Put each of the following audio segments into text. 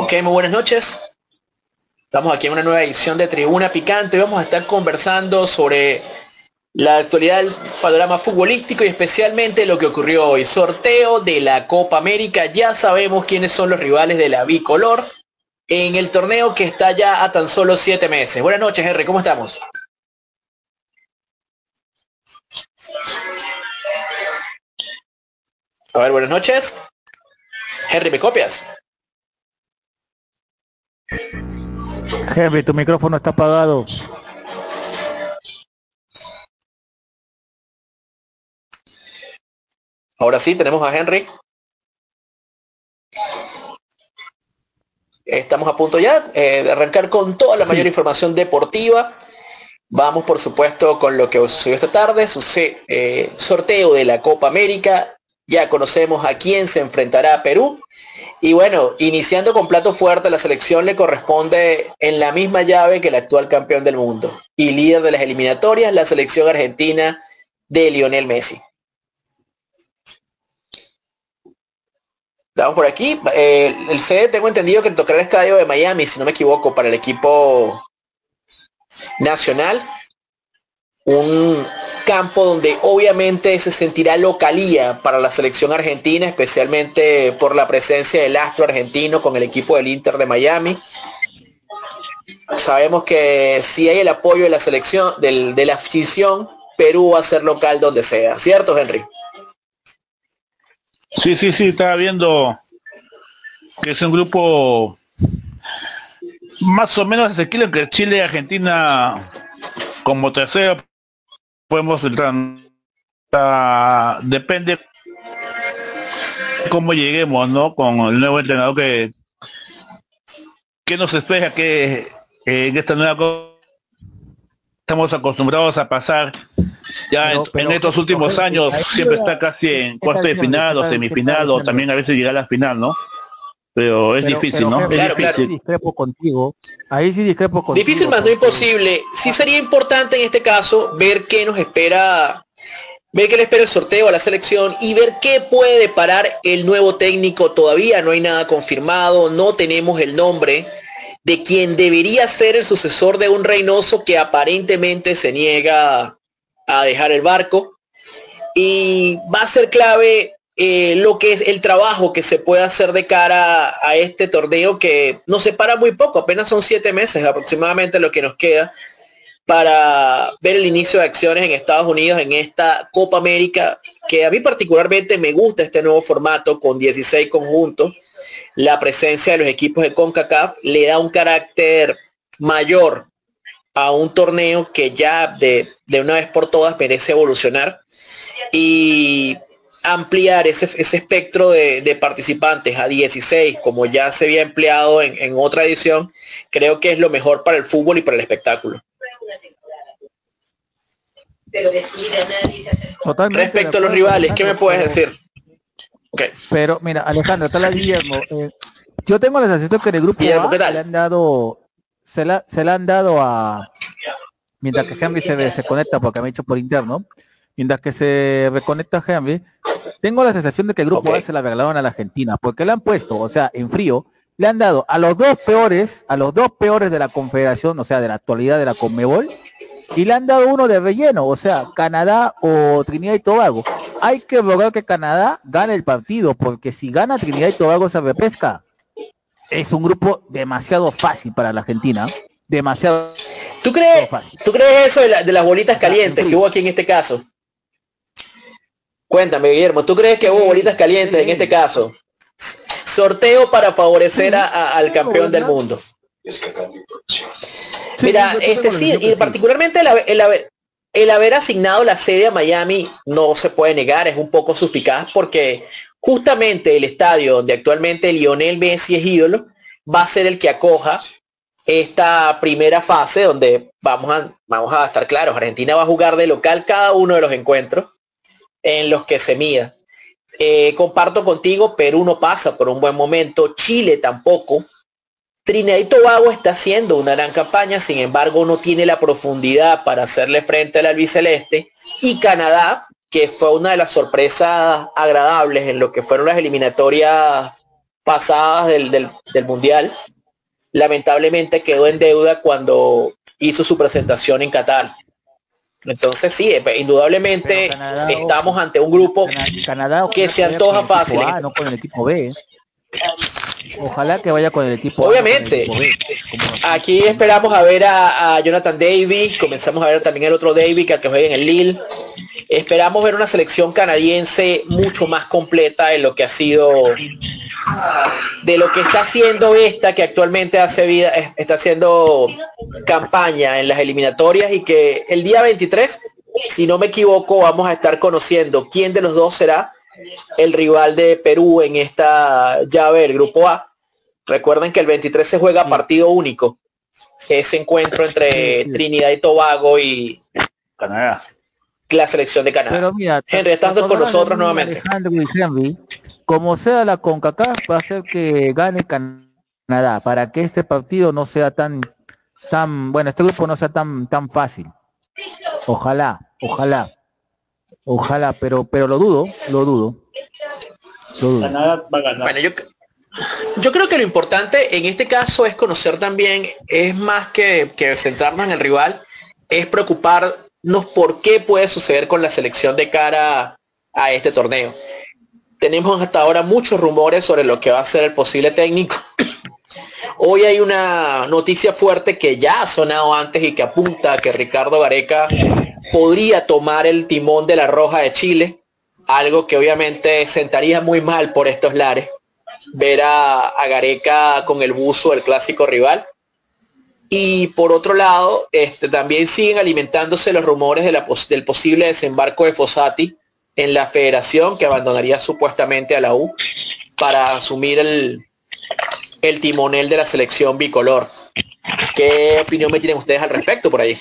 Ok, muy buenas noches. Estamos aquí en una nueva edición de Tribuna Picante. Vamos a estar conversando sobre la actualidad del panorama futbolístico y especialmente lo que ocurrió hoy. Sorteo de la Copa América. Ya sabemos quiénes son los rivales de la bicolor en el torneo que está ya a tan solo siete meses. Buenas noches, Henry. ¿Cómo estamos? A ver, buenas noches. Henry, ¿me copias? Henry, tu micrófono está apagado. Ahora sí, tenemos a Henry. Estamos a punto ya eh, de arrancar con toda la mayor información deportiva. Vamos, por supuesto, con lo que sucedió esta tarde, su eh, sorteo de la Copa América. Ya conocemos a quién se enfrentará a Perú. Y bueno, iniciando con plato fuerte, la selección le corresponde en la misma llave que el actual campeón del mundo y líder de las eliminatorias, la selección argentina de Lionel Messi. Estamos por aquí. Eh, el CD tengo entendido que tocará el estadio de Miami, si no me equivoco, para el equipo nacional. Un campo donde obviamente se sentirá localía para la selección argentina, especialmente por la presencia del astro argentino con el equipo del Inter de Miami. Sabemos que si hay el apoyo de la selección, de la afición, Perú va a ser local donde sea, ¿cierto, Henry? Sí, sí, sí, estaba viendo que es un grupo más o menos asequible que Chile y Argentina como tercero podemos entrar. depende cómo lleguemos, ¿no? Con el nuevo entrenador que que nos espera que en esta nueva estamos acostumbrados a pasar ya en, estos últimos años siempre está casi en cuarto de final o semifinal o también a veces llega a la final, ¿no? Pero es difícil, ¿no? es difícil. discrepo contigo. Ahí sí discrepo contigo. Difícil más no imposible. Sí sería importante en este caso ver qué nos espera, ver qué le espera el sorteo a la selección y ver qué puede parar el nuevo técnico. Todavía no hay nada confirmado, no tenemos el nombre de quien debería ser el sucesor de un Reynoso que aparentemente se niega a dejar el barco. Y va a ser clave eh, lo que es el trabajo que se puede hacer de cara a este torneo que nos separa muy poco, apenas son siete meses aproximadamente lo que nos queda para ver el inicio de acciones en Estados Unidos en esta Copa América, que a mí particularmente me gusta este nuevo formato con 16 conjuntos. La presencia de los equipos de CONCACAF le da un carácter mayor a un torneo que ya de, una vez por todas merece evolucionar y ampliar ese, espectro de, participantes a 16, como ya se había empleado en, otra edición, creo que es lo mejor para el fútbol y para el espectáculo. Respecto a los rivales, ¿qué me puedes decir? Pero mira, Alejandro, tal Guillermo. Eh, yo tengo la sensación que en el grupo le han dado se la, se la han dado a, mientras que Henry se, se conecta, porque me ha dicho por interno, mientras que se reconecta Henry, tengo la sensación de que el grupo A se la regalaron a la Argentina, porque le han puesto, o sea, en frío, le han dado a los dos peores, a los dos peores de la confederación, o sea, de la actualidad de la Conmebol, y le han dado uno de relleno, o sea, Canadá o Trinidad y Tobago. Hay que lograr que Canadá gane el partido, porque si gana Trinidad y Tobago se repesca es un grupo demasiado fácil para la Argentina. Demasiado ¿Tú crees, ¿tú crees eso de, las bolitas calientes que hubo aquí en este caso? Cuéntame, Guillermo, ¿tú crees que hubo bolitas calientes en este caso? Sorteo para favorecer al campeón del mundo. Mira, este sí, y particularmente el, haber, el haber asignado la sede a Miami no se puede negar, es un poco suspicaz porque justamente el estadio donde actualmente Lionel Messi es ídolo va a ser el que acoja esta primera fase donde vamos a, vamos a estar claros, Argentina va a jugar de local cada uno de los encuentros en los que se mida. Eh, comparto contigo, Perú no pasa por un buen momento, Chile tampoco. Trinidad y Tobago está haciendo una gran campaña, sin embargo no tiene la profundidad para hacerle frente al albiceleste. Y Canadá, que fue una de las sorpresas agradables en lo que fueron las eliminatorias pasadas del, del Mundial, lamentablemente quedó en deuda cuando hizo su presentación en Qatar. Entonces sí, eh, indudablemente estamos ante un grupo que se antoja fácil. no con el equipo B. Ojalá que vaya con el equipo. Obviamente. Aquí esperamos a ver a, Jonathan Davis, comenzamos a ver también el otro Davis que, que juega en el Lille. Esperamos ver una selección canadiense mucho más completa en lo que ha sido de lo que está haciendo esta que actualmente hace vida, está haciendo campaña en las eliminatorias y que el día 23, si no me equivoco, vamos a estar conociendo quién de los dos será el rival de Perú en esta llave del grupo A. Recuerden que el 23 se juega partido único. Ese encuentro entre Trinidad y Tobago y Canadá. La selección de Canadá. Pero mira, Henry, estás con nosotros nuevamente. como sea la CONCACAF, va a ser que gane Canadá, para que este partido no sea tan, tan, bueno, este grupo no sea tan, tan fácil. Ojalá, ojalá. Ojalá, pero, pero lo dudo, lo dudo. Bueno, yo, yo creo que lo importante en este caso es conocer también, es más que, que centrarnos en el rival, es preocuparnos por qué puede suceder con la selección de cara a este torneo. Tenemos hasta ahora muchos rumores sobre lo que va a ser el posible técnico. Hoy hay una noticia fuerte que ya ha sonado antes y que apunta a que Ricardo Gareca podría tomar el timón de la Roja de Chile, algo que obviamente sentaría muy mal por estos lares, ver a, Gareca con el buzo del clásico rival. Y por otro lado, este, también siguen alimentándose los rumores de la, del posible desembarco de Fossati en la federación que abandonaría supuestamente a la U para asumir el, el timonel de la selección bicolor. ¿Qué opinión me tienen ustedes al respecto por ahí?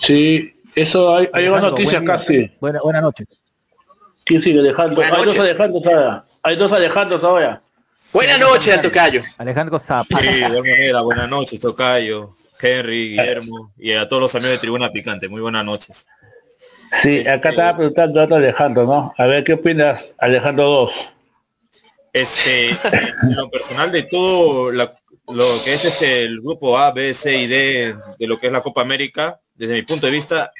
Sí, eso hay, hay una noticia casi. Buenas buena noches. ¿Quién sigue Alejandro? Hay dos Alejandros ahora. Hay dos Alejandros ahora. Buenas noches, Tocayo. Alejandro Zapa. Sí, de manera. Buenas noches, Tocayo, Henry, Guillermo y a todos los amigos de Tribuna Picante. Muy buenas noches. Sí, acá este, estaba preguntando a Alejandro, ¿no? A ver, ¿qué opinas, Alejandro 2? Este, en lo personal de todo lo que es este el grupo A, B, C y D de lo que es la Copa América, desde mi punto de vista,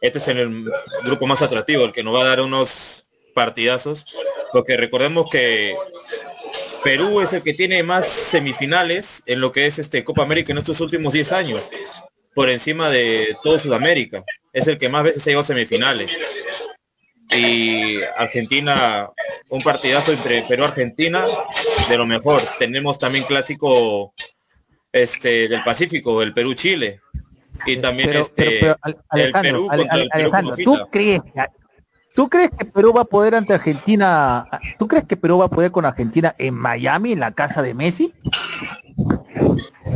este es el grupo más atractivo, el que nos va a dar unos partidazos, porque recordemos que Perú es el que tiene más semifinales en lo que es este Copa América en estos últimos 10 años, por encima de todo Sudamérica. Es el que más veces ha llegado a semifinales. Y Argentina, un partidazo entre Perú-Argentina, de lo mejor. Tenemos también clásico este del Pacífico, el Perú-Chile y también este Alejandro, ¿tú crees, ¿tú crees que Perú va a poder ante Argentina? ¿Tú crees que Perú va a poder con Argentina en Miami, en la casa de Messi?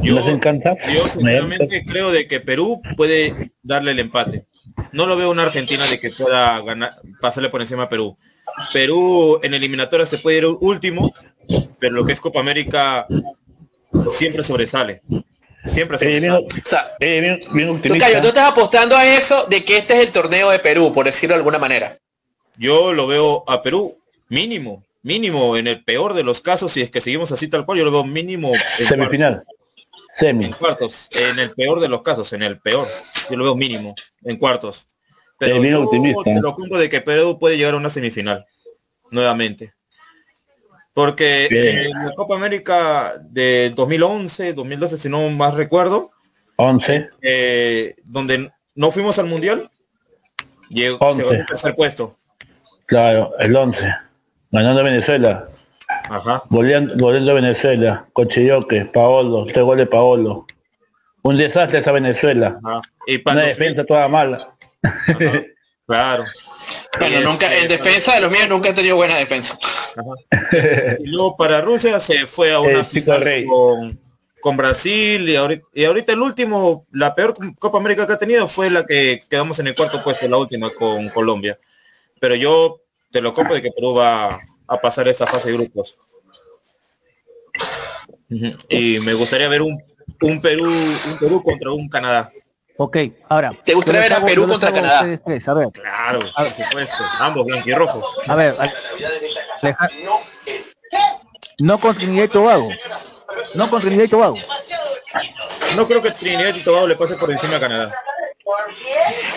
Yo, yo sinceramente creo de que Perú puede darle el empate. No lo veo una Argentina de que pueda ganar, pasarle por encima a Perú. Perú en eliminatoria se puede ir último, pero lo que es Copa América siempre sobresale. Siempre eh, eh, tú estás apostando a eso de que este es el torneo de Perú, por decirlo de alguna manera. Yo lo veo a Perú mínimo, mínimo en el peor de los casos, si es que seguimos así tal cual, yo lo veo mínimo en semifinal. Semi. En cuartos, en el peor de los casos, en el peor. Yo lo veo mínimo, en cuartos. Pero yo te lo cumplo de que Perú puede llegar a una semifinal, nuevamente. Porque en la Copa América de 2011, 2012, si no más recuerdo, 11, eh, donde no fuimos al Mundial, llegó, llegó al tercer puesto. Claro, el 11. Ganando Venezuela. Ajá. Volviendo, a Venezuela. Cochilloque, Paolo, tres goles Paolo. Un desastre esa Venezuela. Y para Una defensa toda mala. claro. Bueno, nunca, en defensa de los míos nunca he tenido buena defensa. y luego para Rusia se fue a una eh, final con, con, Brasil y ahorita, y ahorita, el último, la peor Copa América que ha tenido fue la que quedamos en el cuarto puesto, la última con Colombia. Pero yo te lo compro de que Perú va a pasar esa fase de grupos. Y me gustaría ver un, un Perú, un Perú contra un Canadá. Ok, ahora. ¿Te gustaría ver a Perú contra Canadá? a ver. Claro, por supuesto. Ambos blanquirrojos. A ver, no con Trinidad y Tobago. No con Trinidad y Tobago. No creo que Trinidad y Tobago le pase por encima a Canadá.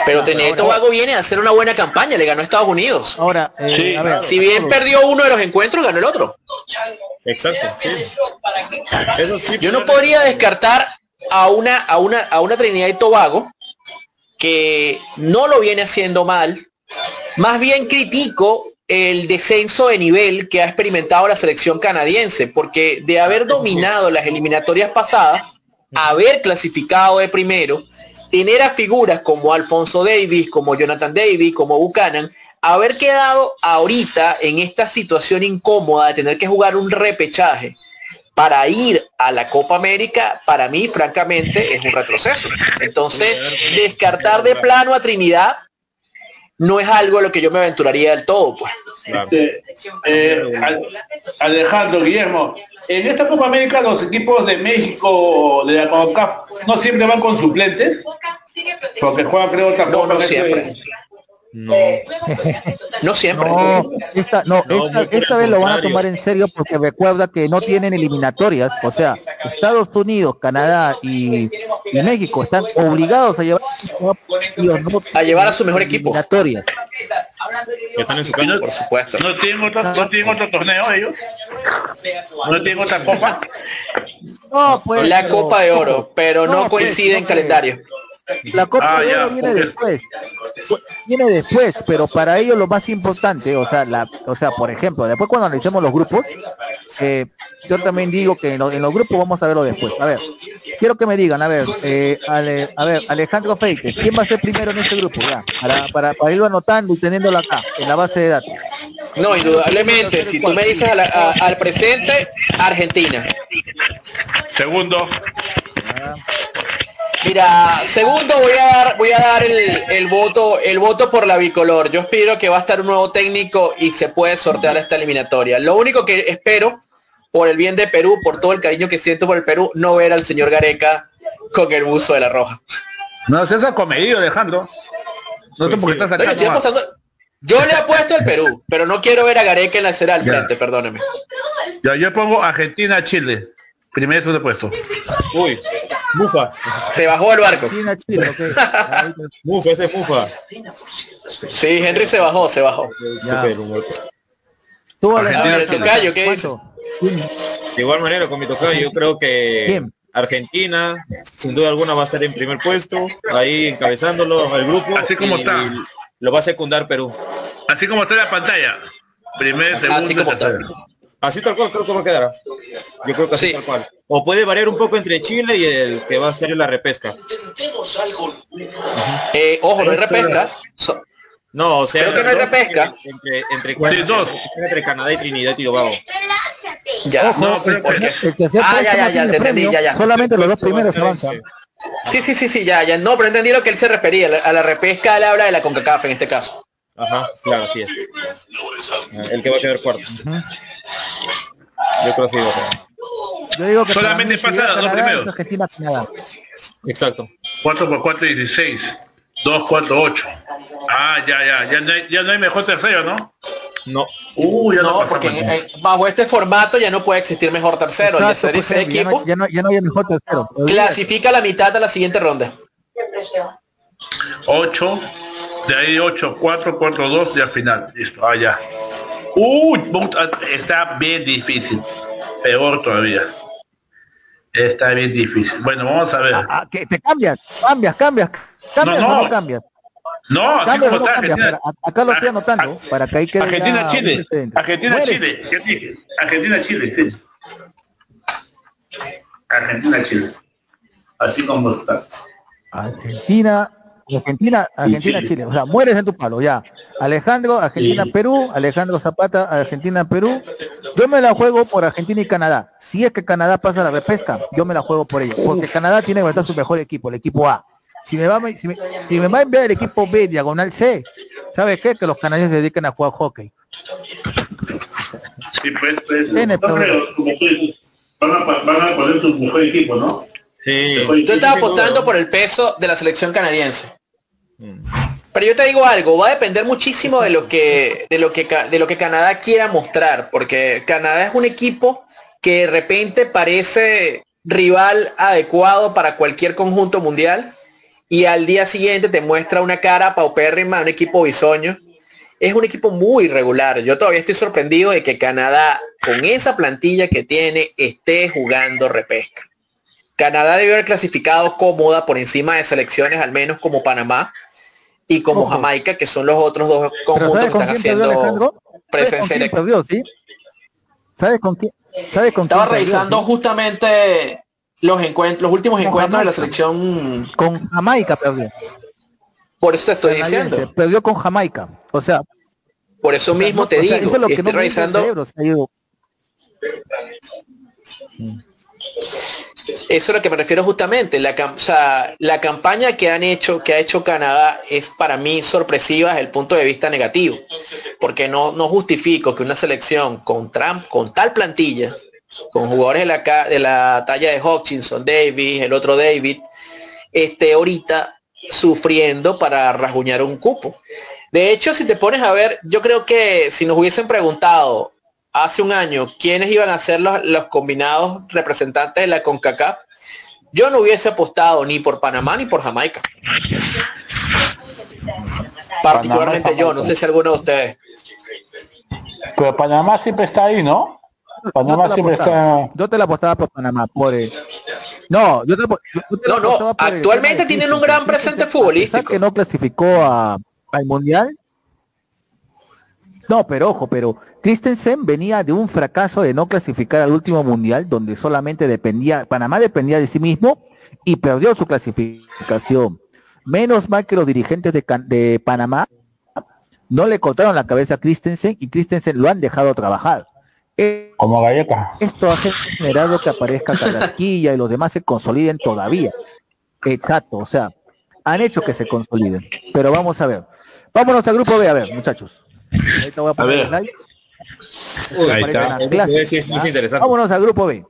Pero Trinidad y Tobago viene a hacer una buena campaña, le ganó a Estados Unidos. Ahora, eh, si bien perdió uno de los encuentros, ganó el otro. Exacto, sí. Yo no podría descartar a una, a una, a una Trinidad y Tobago que no lo viene haciendo mal. Más bien critico el descenso de nivel que ha experimentado la selección canadiense, porque de haber dominado las eliminatorias pasadas, haber clasificado de primero, tener a figuras como Alfonso Davis, como Jonathan Davis, como Buchanan, haber quedado ahorita en esta situación incómoda de tener que jugar un repechaje para ir a la Copa América, para mí, francamente, es un retroceso. Entonces, descartar de plano a Trinidad no es algo a lo que yo me aventuraría del todo, pues. Este, eh, Alejandro Guillermo, en esta Copa América los equipos de México de la CONCACAF no siempre van con suplentes, porque juegan creo otra no, no siempre. No. no siempre. No, esta, no, esta, vez lo van a tomar en serio porque recuerda que no tienen eliminatorias. O sea, Estados Unidos, Canadá y, México están obligados a llevar a llevar a su mejor equipo. Eliminatorias. están en su casa, por supuesto. ¿No tienen otro, no tienen otro torneo ellos? ¿No tienen otra copa? No, pues, la Copa de Oro, pero no, pues, coincide en calendario. La Copa ah, de Oro viene después. Viene después, pero para ellos lo más importante, o sea, la, o sea, por ejemplo, después cuando analicemos los grupos, eh, yo también digo que en, los grupos vamos a verlo después. A ver, quiero que me digan, a ver, eh, a ver, Alejandro Feite, ¿quién va a ser primero en este grupo? Ya, para, para, irlo anotando y teniéndolo acá, en la base de datos. No, indudablemente, si tú me dices al presente, Argentina. Segundo. Mira, segundo voy a dar, voy a dar el, voto, el voto por la bicolor. Yo espero que va a estar un nuevo técnico y se puede sortear esta eliminatoria. Lo único que espero, por el bien de Perú, por todo el cariño que siento por el Perú, no ver al señor Gareca con el buzo de la roja. No, se ha comedido, Alejandro. No sé por qué estás acá. Yo le apuesto al Perú, pero no quiero ver a Gareca en la acera al frente, perdóneme. Ya, yo pongo Argentina-Chile. Primer segundo puesto. Uy, Mufa. Se bajó el barco. Mufa, ese es Mufa. Sí, Henry se bajó, se bajó. Tú, tocayo, ¿qué hizo? De igual manera, con mi tocayo, yo creo que Argentina, sin duda alguna, va a estar en primer puesto, ahí encabezándolo el grupo. Así como está. Lo va a secundar Perú. Así como está en la pantalla. Primer, segundo, así como está. Así tal cual creo que va a quedar. Yo creo que así tal cual. O puede variar un poco entre Chile y el que va a estar en la repesca. Eh, ojo, no hay repesca. no, o sea, creo que no hay repesca. Entre, entre, dos. entre Canadá y Trinidad y Tobago. Ya, no, porque... Ah, ya, ya, ya, te entendí, ya, ya. Solamente los dos primeros avanzan. Sí, sí, sí, sí, ya, ya. No, pero entendí lo que él se refería. A la repesca le habla de la CONCACAF en este caso. Ajá, claro, así es. El que va a quedar cuarto. Yo creo que sí, Yo digo que solamente pasa los primeros. Exacto. 4 por 4 16. 2, 4, 8. Ah, ya, ya, ya no hay, ya no hay mejor tercero, ¿no? No. Uh, ya no, porque bajo este formato ya no puede existir mejor tercero. Exacto, ya, ese equipo ya, no, ya, no, hay mejor tercero. Clasifica la mitad a la siguiente ronda. 8, de ahí 8, 4, 4, 2 y al final. Listo, ah, ya. Uy, está bien difícil. Peor todavía. Está bien difícil. Bueno, vamos a ver. Ah, ah, que te cambias, cambias, cambias, cambias no, no. o no cambias. No, así como está, Argentina, acá lo estoy anotando para que ahí quede Argentina Chile. Argentina Chile. Argentina Chile. Argentina Chile. Así como está. Argentina Argentina, Argentina, Chile. O sea, mueres en tu palo, ya. Alejandro, Argentina, Perú, Alejandro Zapata, Argentina, Perú. Yo me la juego por Argentina y Canadá. Si es que Canadá pasa la repesca, yo me la juego por ellos. Porque Canadá tiene que su mejor equipo, el equipo A. Si me va, si me, si me va a enviar el equipo B, diagonal C, ¿sabes qué? Que los canadienses se dediquen a jugar hockey. Sí, pues, pues van, a, van a poner su mejor equipo, ¿no? Yo estaba apostando por el peso de la selección canadiense. Pero yo te digo algo, va a depender muchísimo de lo que de lo que de lo que Canadá quiera mostrar, porque Canadá es un equipo que de repente parece rival adecuado para cualquier conjunto mundial y al día siguiente te muestra una cara paupérrima, un equipo bisoño. Es un equipo muy irregular. Yo todavía estoy sorprendido de que Canadá, con esa plantilla que tiene, esté jugando repesca. Canadá debió haber clasificado cómoda por encima de selecciones, al menos como Panamá y como Jamaica, que son los otros dos conjuntos que están haciendo presencia en ¿sí? ¿Sabes con quién? ¿Sabes con Estaba revisando justamente los encuentros, los últimos encuentros de la selección. Con Jamaica perdió. Por eso te estoy diciendo. Perdió con Jamaica. O sea. Por eso mismo te digo. Eso es lo que estoy revisando. Eso es lo que me refiero justamente. La, la campaña que han hecho, que ha hecho Canadá es para mí sorpresiva desde el punto de vista negativo. Porque no, no justifico que una selección con, Trump, con tal plantilla, con jugadores de la, de la talla de Hutchinson, Davis, el otro David, esté ahorita sufriendo para rasguñar un cupo. De hecho, si te pones a ver, yo creo que si nos hubiesen preguntado hace un año quiénes iban a ser los, los combinados representantes de la CONCACAF, yo no hubiese apostado ni por Panamá ni por Jamaica. Particularmente yo, no sé si alguno de ustedes. Pero Panamá siempre está ahí, ¿no? Panamá siempre está. Yo te la apostaba por Panamá, por el... No, yo te, no, no, actualmente tienen un gran presente futbolístico. que no clasificó a, al Mundial no, pero ojo, pero Christensen venía de un fracaso de no clasificar al último mundial, donde solamente dependía, Panamá dependía de sí mismo y perdió su clasificación. Menos mal que los dirigentes de, Panamá no le cortaron la cabeza a Christensen y Christensen lo han dejado trabajar. Como galleta. Esto ha generado que aparezca Carrasquilla y los demás se consoliden todavía. Exacto, o sea, han hecho que se consoliden. Pero vamos a ver. Vámonos al grupo B, a ver, muchachos. Ahorita voy a poner a interesante. Vámonos al grupo B.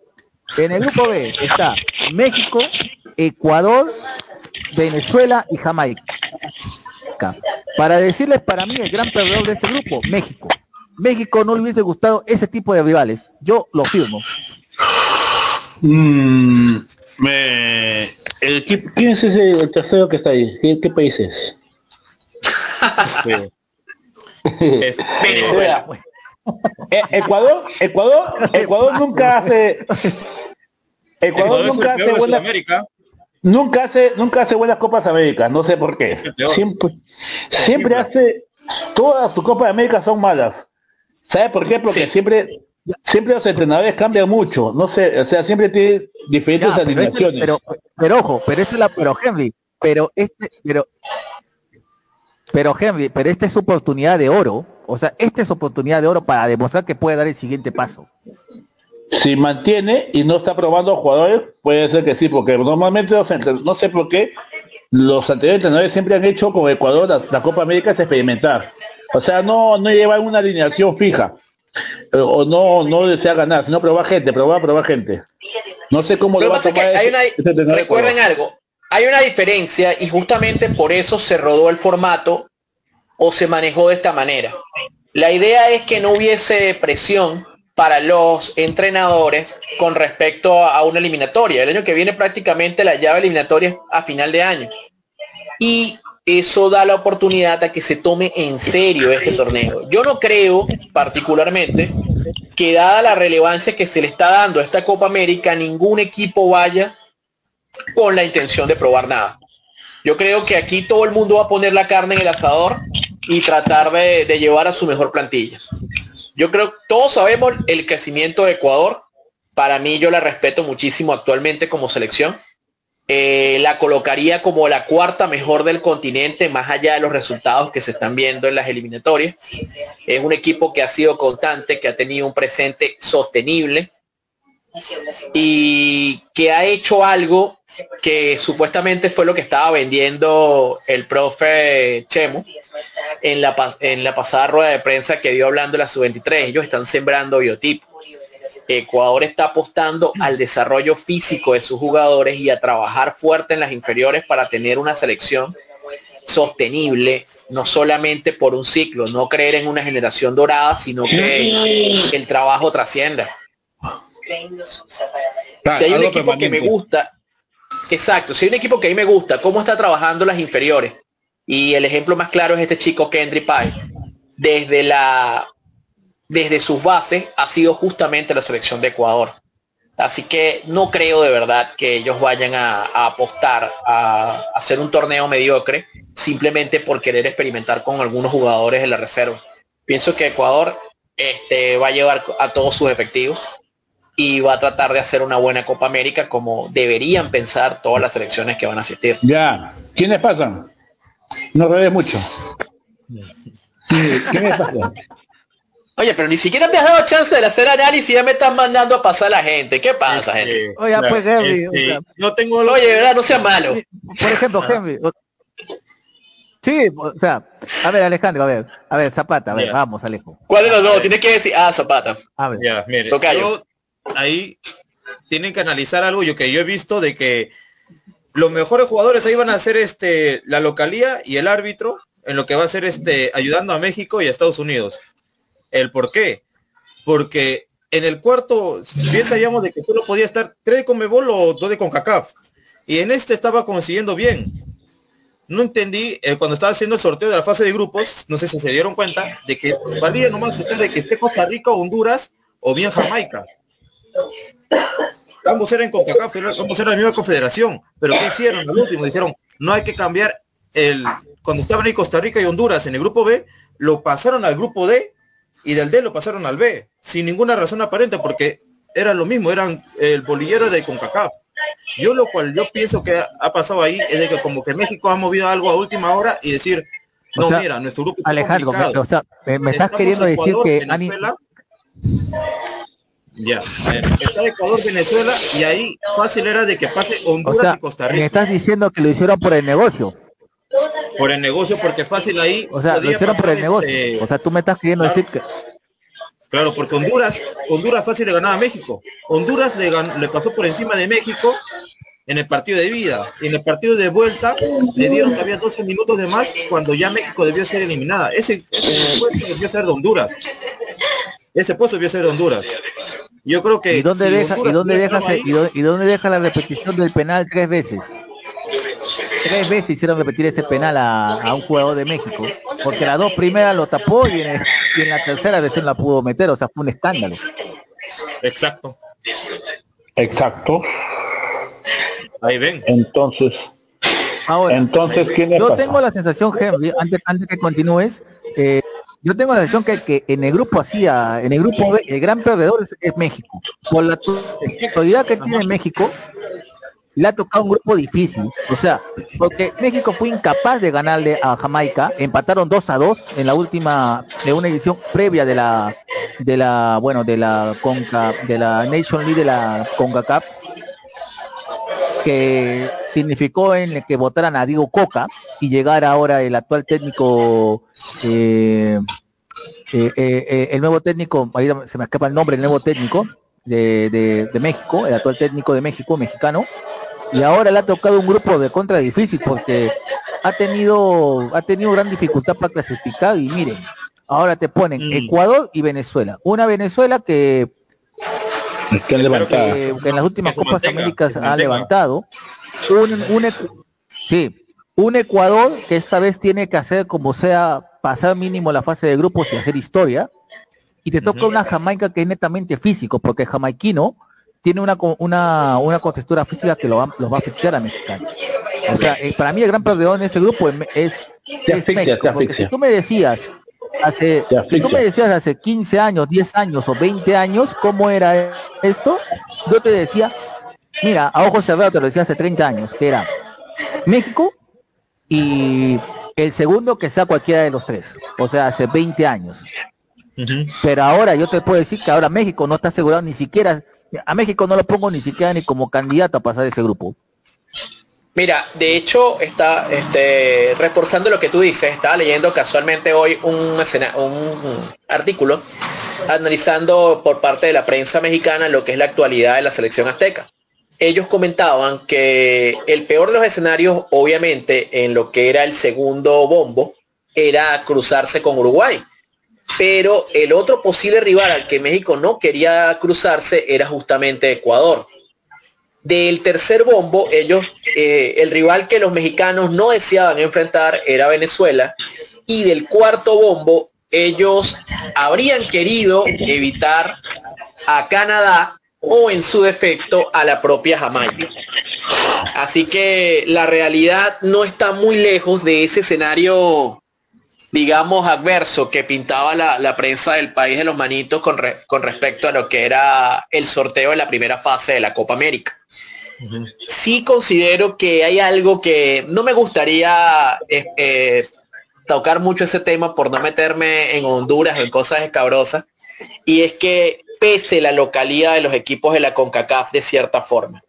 En el grupo B está México, Ecuador, Venezuela y Jamaica. Para decirles para mí el gran perdedor de este grupo, México. México no le hubiese gustado ese tipo de rivales. Yo lo firmo. Mm, me, ¿Quién es ese el tercero que está ahí? ¿Qué, qué país es? Este, Venezuela. Eh, Ecuador, Ecuador, Ecuador nunca hace Ecuador nunca hace buenas nunca hace nunca hace buenas copas Américas, no sé por qué. Siempre siempre hace todas sus copas de América son malas. ¿Sabe por qué? Porque siempre siempre los entrenadores cambian mucho, no sé, o sea, siempre tiene diferentes este, alineaciones. Pero, pero, ojo, pero este es la pero Henry, pero este pero pero Henry, pero esta es oportunidad de oro. O sea, esta es oportunidad de oro para demostrar que puede dar el siguiente paso. Si mantiene y no está probando jugadores, puede ser que sí, porque normalmente los no sé por qué, los anteriores entrenadores siempre han hecho con Ecuador la, Copa América es experimentar. O sea, no, no lleva una alineación fija. O no, no desea ganar, sino probar gente, probar, probar gente. No sé cómo lo va a tomar. recuerden algo, hay una diferencia y justamente por eso se rodó el formato o se manejó de esta manera. La idea es que no hubiese presión para los entrenadores con respecto a una eliminatoria. El año que viene prácticamente la llave eliminatoria a final de año. Y eso da la oportunidad a que se tome en serio este torneo. Yo no creo particularmente que dada la relevancia que se le está dando a esta Copa América, ningún equipo vaya con la intención de probar nada. Yo creo que aquí todo el mundo va a poner la carne en el asador y tratar de, llevar a su mejor plantilla. Yo creo, todos sabemos el crecimiento de Ecuador. Para mí yo la respeto muchísimo actualmente como selección. Eh, la colocaría como la cuarta mejor del continente, más allá de los resultados que se están viendo en las eliminatorias. Es un equipo que ha sido constante, que ha tenido un presente sostenible y que ha hecho algo que supuestamente fue lo que estaba vendiendo el profe Chemo en la, en la pasada rueda de prensa que dio hablando la sub-23. Ellos están sembrando biotipo. Ecuador está apostando al desarrollo físico de sus jugadores y a trabajar fuerte en las inferiores para tener una selección sostenible, no solamente por un ciclo, no creer en una generación dorada, sino que el trabajo trascienda. Si hay un equipo que me gusta, exacto, si hay un equipo que a mí me gusta, cómo está trabajando las inferiores, y el ejemplo más claro es este chico Kendry Pye, desde la desde sus bases ha sido justamente la selección de Ecuador. Así que no creo de verdad que ellos vayan a, apostar a, hacer un torneo mediocre simplemente por querer experimentar con algunos jugadores de la reserva. Pienso que Ecuador este, va a llevar a todos sus efectivos y va a tratar de hacer una buena Copa América como deberían pensar todas las selecciones que van a asistir. Ya, ¿quiénes pasan? No revés mucho. ¿Quiénes pasan? Oye, pero ni siquiera me has dado chance de hacer análisis y ya me estás mandando a pasar a la gente. ¿Qué pasa, gente? Oye, pues Henry. no tengo Oye, ¿verdad? No sea malo. Por ejemplo, Henry. Sí, o sea, a ver, Alejandro, a ver, a ver, Zapata, a ver, vamos, Alejo. ¿Cuál de los dos? Tienes que decir, ah, Zapata. A ver. Ya, mire, ahí tienen que analizar algo yo que yo he visto de que los mejores jugadores ahí van a ser este la localía y el árbitro en lo que va a ser este ayudando a México y a Estados Unidos. ¿El por qué? Porque en el cuarto, bien sabíamos de que solo podía estar tres de Comebol o dos de CONCACAF. Y en este estaba consiguiendo bien. No entendí, eh, cuando estaba haciendo el sorteo de la fase de grupos, no sé si se dieron cuenta, de que valía nomás usted de que esté Costa Rica, Honduras o bien Jamaica. Ambos eran CONCACAF, ambos eran la misma confederación. Pero ¿qué hicieron? Al último dijeron, no hay que cambiar el... Cuando estaban ahí Costa Rica y Honduras en el grupo B, lo pasaron al grupo D y del D lo pasaron al B, sin ninguna razón aparente, porque era lo mismo, eran el bolillero de CONCACAF. Yo lo cual yo pienso que ha pasado ahí es de que como que México ha movido algo a última hora y decir, no, mira, nuestro grupo Alejandro, me, o sea, me, estás queriendo decir que Venezuela, Ya, está Ecuador, Venezuela y ahí fácil era de que pase Honduras y Costa Rica. Me estás diciendo que lo hicieron por el negocio. Por el negocio, porque fácil ahí. O sea, lo hicieron por el negocio. Este, o sea, tú me estás queriendo decir que. Claro, porque Honduras, Honduras fácil le ganaba a México. Honduras le, le pasó por encima de México en el partido de vida. En el partido de vuelta le dieron todavía 12 minutos de más cuando ya México debió ser eliminada. Ese, puesto debió ser de Honduras. Ese puesto debió ser de Honduras. Yo creo que. ¿Y dónde, deja, ¿y dónde, deja, ¿y dónde deja la repetición del penal tres veces? tres veces hicieron repetir ese penal a, un jugador de México, porque las dos primeras lo tapó y en, la tercera vez la pudo meter, o sea, fue un escándalo. Exacto. Exacto. Ahí ven. Entonces, Ahora, entonces, ¿quién Yo tengo la sensación, Henry, antes, antes que continúes, eh, yo tengo la sensación que, que, en el grupo así, en el grupo el gran perdedor es, México. Por la autoridad que tiene México, le ha tocado un grupo difícil. O sea, porque México fue incapaz de ganarle a Jamaica, empataron 2 a 2 en la última, de una edición previa de la, de la, bueno, de la Conca, de la Nation League de la CONCACAF, que significó en el que votaran a Diego Coca y llegara ahora el actual técnico eh, eh, eh, el nuevo técnico, ahí se me escapa el nombre, el nuevo técnico de, de, México, el actual técnico de México, mexicano, y ahora le ha tocado un grupo de contra difícil porque ha tenido ha tenido gran dificultad para clasificar y miren, ahora te ponen mm. Ecuador y Venezuela. Una Venezuela que, que, en las últimas Copas Américas ha levantado. Un, un, sí, un Ecuador que esta vez tiene que hacer como sea pasar mínimo la fase de grupos y hacer historia. Y te toca una Jamaica que es netamente físico, porque jamaiquino tiene una, una, una contextura física que lo va, los va a fichar a Mexicano. O sea, eh, para mí el gran perdedor en este grupo es, si tú me decías hace, si tú me decías hace 15 años, 10 años o 20 años cómo era esto, yo te decía, mira, a ojos cerrados te lo decía hace 30 años, que era México y el segundo que sea cualquiera de los tres, o sea, hace 20 años. Pero ahora yo te puedo decir que ahora México no está asegurado ni siquiera, a México no lo pongo ni siquiera ni como candidato a pasar ese grupo. Mira, de hecho, está este, reforzando lo que tú dices, estaba leyendo casualmente hoy un, un artículo analizando por parte de la prensa mexicana lo que es la actualidad de la selección azteca. Ellos comentaban que el peor de los escenarios, obviamente, en lo que era el segundo bombo, era cruzarse con Uruguay. Pero el otro posible rival al que México no quería cruzarse era justamente Ecuador. Del tercer bombo, ellos, eh, el rival que los mexicanos no deseaban enfrentar era Venezuela. Y del cuarto bombo, ellos habrían querido evitar a Canadá o en su defecto a la propia Jamaica. Así que la realidad no está muy lejos de ese escenario, digamos, adverso que pintaba la, prensa del país de los manitos con, con respecto a lo que era el sorteo de la primera fase de la Copa América. Sí considero que hay algo que no me gustaría eh, eh, tocar mucho ese tema por no meterme en Honduras en cosas escabrosas. Y es que pese la localidad de los equipos de la CONCACAF de cierta forma.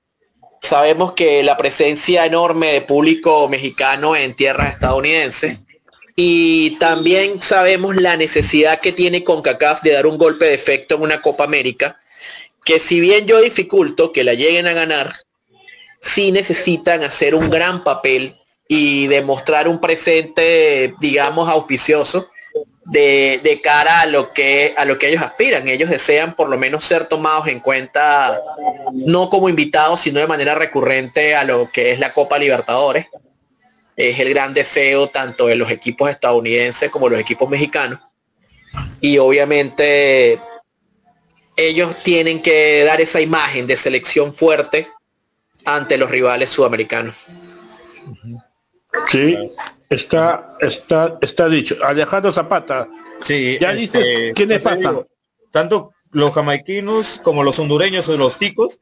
Sabemos que la presencia enorme de público mexicano en tierras estadounidenses y también sabemos la necesidad que tiene CONCACAF de dar un golpe de efecto en una Copa América, que si bien yo dificulto que la lleguen a ganar, sí necesitan hacer un gran papel y demostrar un presente, digamos, auspicioso de, cara a lo, que, a lo que ellos aspiran. Ellos desean por lo menos ser tomados en cuenta, no como invitados, sino de manera recurrente a lo que es la Copa Libertadores. Es el gran deseo tanto de los equipos estadounidenses como los equipos mexicanos. Y obviamente ellos tienen que dar esa imagen de selección fuerte ante los rivales sudamericanos. Sí, está, está, está dicho. Alejandro Zapata. Sí, ya dice este, quiénes pasan. tanto los jamaiquinos como los hondureños o los ticos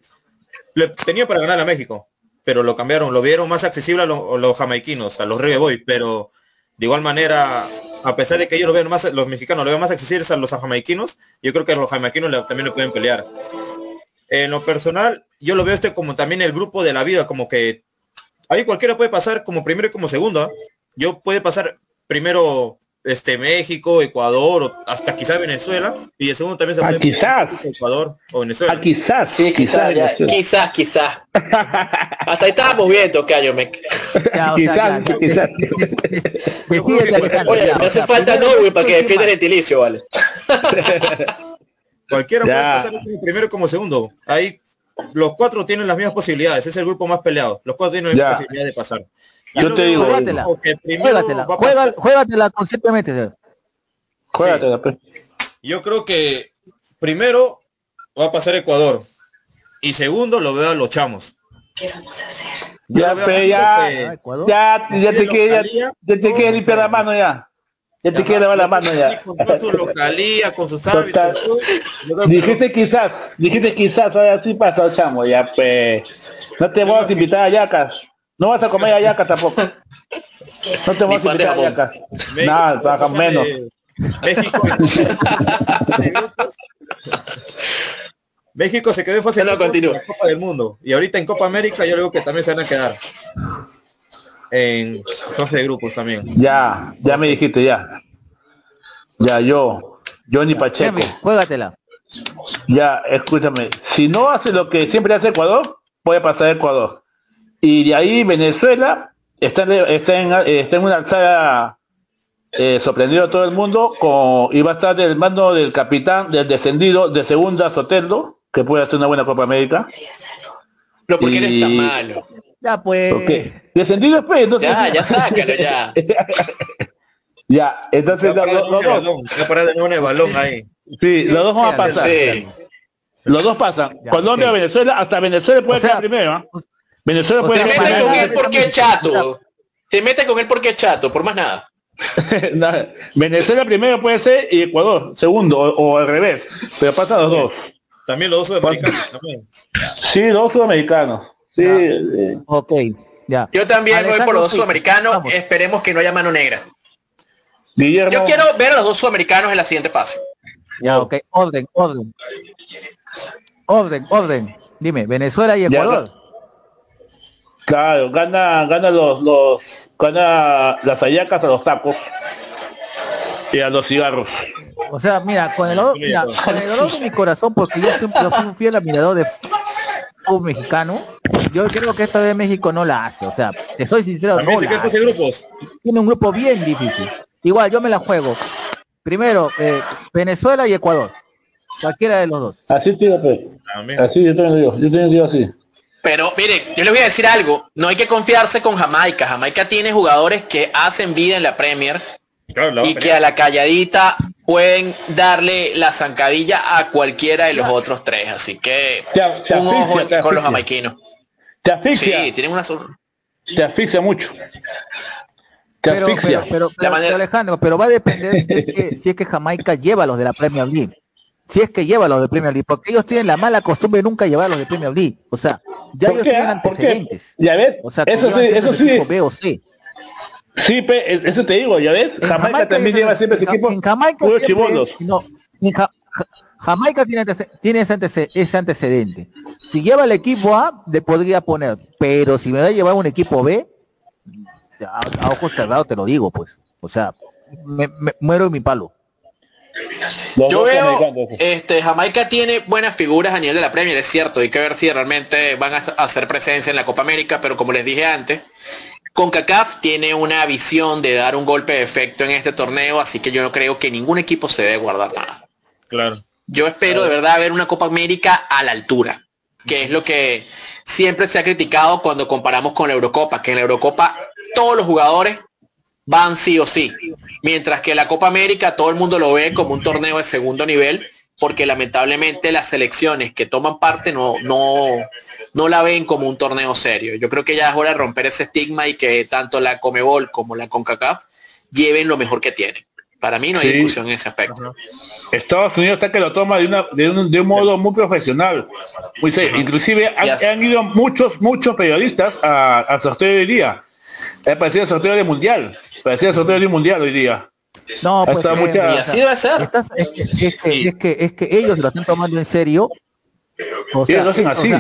le tenía para ganar a México, pero lo cambiaron, lo vieron más accesible a, los jamaiquinos, a los Reggae Boy, pero de igual manera, a pesar de que ellos lo ven más, los mexicanos lo ven más accesibles a los jamaiquinos, yo creo que los jamaiquinos también lo pueden pelear. En lo personal, yo lo veo este como también el grupo de la vida, como que ahí cualquiera puede pasar como primero y como segundo. ¿ah? Yo puede pasar primero este México, Ecuador, hasta quizás Venezuela, y el segundo también se ah, puede quizás Ecuador o Venezuela. Ah, quizás, sí, quizás, quizás, quizás, hasta ahí estábamos bien, Tocayo, me... quizás, quizás. Oye, me hace falta no, para que defienda el gentilicio, vale. Cualquiera puede pasar como primero como segundo. Ahí los cuatro tienen las mismas posibilidades. Es el grupo más peleado. Los cuatro tienen la posibilidad de pasar. Yo te digo, juégatela. Juégatela. juégatela conscientemente. Juégatela. Pues. Yo creo que primero va a pasar Ecuador. Y segundo lo veo a los chamos. ¿Qué vamos a hacer? Ya, ya, ya, ya, te quiere, ya, te quiere limpiar la mano ya. Ya te quiere lavar la mano ya. Con su localía, con sus árbitros. Dijiste quizás, dijiste quizás, ahora sí pasa, chamo, ya pues. No te vamos a invitar a yacas. No vas a comer a yacas tampoco. No te vamos a invitar a yacas. Nada, baja menos. México. México se quedó en fase no, de la Copa del Mundo. Y ahorita en Copa América yo creo que también se van a quedar en fase de grupos también. Ya, ya me dijiste, ya. Ya, yo, Johnny Pacheco. Juégatela. Ya, escúchame. Si no hace lo que siempre hace Ecuador, puede pasar Ecuador. Y de ahí Venezuela está, está, en, está en una alzada eh, sorprendido a todo el mundo con, y va a estar del mando del capitán del descendido de segunda Soteldo, que puede hacer una buena Copa América. Pero porque eres tan malo. Ya pues. Descendido después, entonces. Ya, ya sácalo, ya. ya, entonces los, dos. Balón, de nuevo el balón ahí. Sí, los dos van a pasar. Sí. Los dos pasan. Colombia, Venezuela, hasta Venezuela puede quedar primero. ¿ah? Venezuela puede Te metes con él porque es chato. Te metes con él porque es chato, por más nada. Venezuela primero puede ser y Ecuador segundo o, al revés, pero pasa los dos. También los dos sudamericanos. También. Sí, dos sudamericanos. Sí, eh. Ok, ya. Yo también voy por los dos sudamericanos. Esperemos que no haya mano negra. Yo quiero ver a los dos sudamericanos en la siguiente fase. Ya, ok. Orden, orden. Orden, orden. Dime, Venezuela y Ecuador. claro, gana, gana los, los, gana las ayacas a los tacos y a los cigarros. O sea, mira, con el, dolor, con el dolor de mi corazón, porque yo siempre fui un fiel admirador de un mexicano, yo creo que esta de México no la hace. O sea, te soy sincero. No grupos. Tiene un grupo bien difícil. Igual, yo me la juego. Primero, eh, Venezuela y Ecuador. Cualquiera de los dos. Así tío, pues. Así yo tengo Dios, yo tengo Dios así. Pero miren, yo les voy a decir algo, no hay que confiarse con Jamaica. Jamaica tiene jugadores que hacen vida en la Premier y que a la calladita pueden darle la zancadilla a cualquiera de los otros tres. Así que un ojo con los jamaiquinos. Te asfixia. Sí, tienen una Te asfixia mucho. pero, pero, Alejandro, pero va a depender si es, que, Jamaica lleva los de la Premier League. Si es que lleva los de Premier League, porque ellos tienen la mala costumbre de nunca llevar los de Premier League. O sea, ya ellos tienen antecedentes. Ya ves, o sea, eso sí, eso sí. B o C. Sí, eso te digo, ya ves, Jamaica, también lleva siempre ese equipo. En Jamaica, no, Jamaica tiene, tiene ese, antecedente. Si lleva el equipo A, le podría poner, pero si me da a llevar un equipo B, a, a ojos cerrados te lo digo, pues. O sea, me, muero en mi palo. Yo veo, este, Jamaica tiene buenas figuras a nivel de la Premier, es cierto, hay que ver si realmente van a hacer presencia en la Copa América, pero como les dije antes, CONCACAF tiene una visión de dar un golpe de efecto en este torneo, así que yo no creo que ningún equipo se debe guardar nada. Claro. Yo espero de verdad ver una Copa América a la altura, que es lo que siempre se ha criticado cuando comparamos con la Eurocopa, que en la Eurocopa todos los jugadores van sí o sí, mientras que la Copa América todo el mundo lo ve como un torneo de segundo nivel, porque lamentablemente las selecciones que toman parte no, no, no la ven como un torneo serio. Yo creo que ya es hora de romper ese estigma y que tanto la Comebol como la CONCACAF lleven lo mejor que tienen. Para mí no hay discusión en ese aspecto. Estados Unidos está que lo toma de, una, de, un, modo muy profesional. Inclusive han, ido muchos, muchos periodistas al sorteo de hoy día. Ha parecido el sorteo de mundial. Parecía el sorteo de mundial hoy día. No, pues, eh, y así debe ser. es, que, es, que, ellos lo están tomando en serio o sea,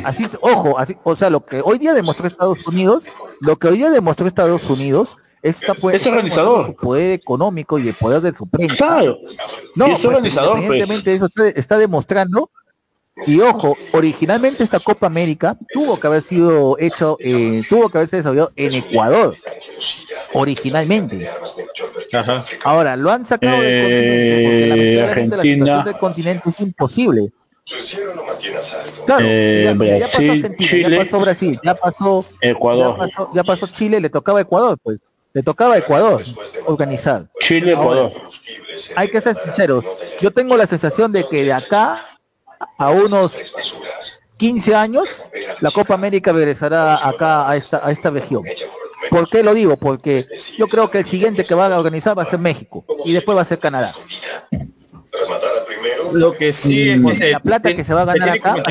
así. ojo, así, o sea, lo que hoy día demostró Estados Unidos, lo que hoy día demostró Estados Unidos esta puede es organizador su poder económico y el poder de su prensa. Claro. No, es pues, organizador, pues. evidentemente eso está, demostrando y ojo, originalmente esta Copa América tuvo que haber sido hecho, eh, tuvo que haberse desarrollado en Ecuador, originalmente. Ajá. Ahora, lo han sacado del continente, porque lamentablemente la situación del continente es imposible. Claro, eh, ya, pasó Argentina, ya pasó Brasil, ya pasó Ecuador, ya pasó, Chile, le tocaba Ecuador, pues, le tocaba Ecuador organizar. Chile, Ecuador. hay que ser sinceros. Yo tengo la sensación de que de acá a unos 15 años la Copa América regresará acá a esta a esta región. ¿Por qué lo digo? Porque yo creo que el siguiente que va a organizar va a ser México y después va a ser Canadá. Lo que sí es que la plata que se va a ganar acá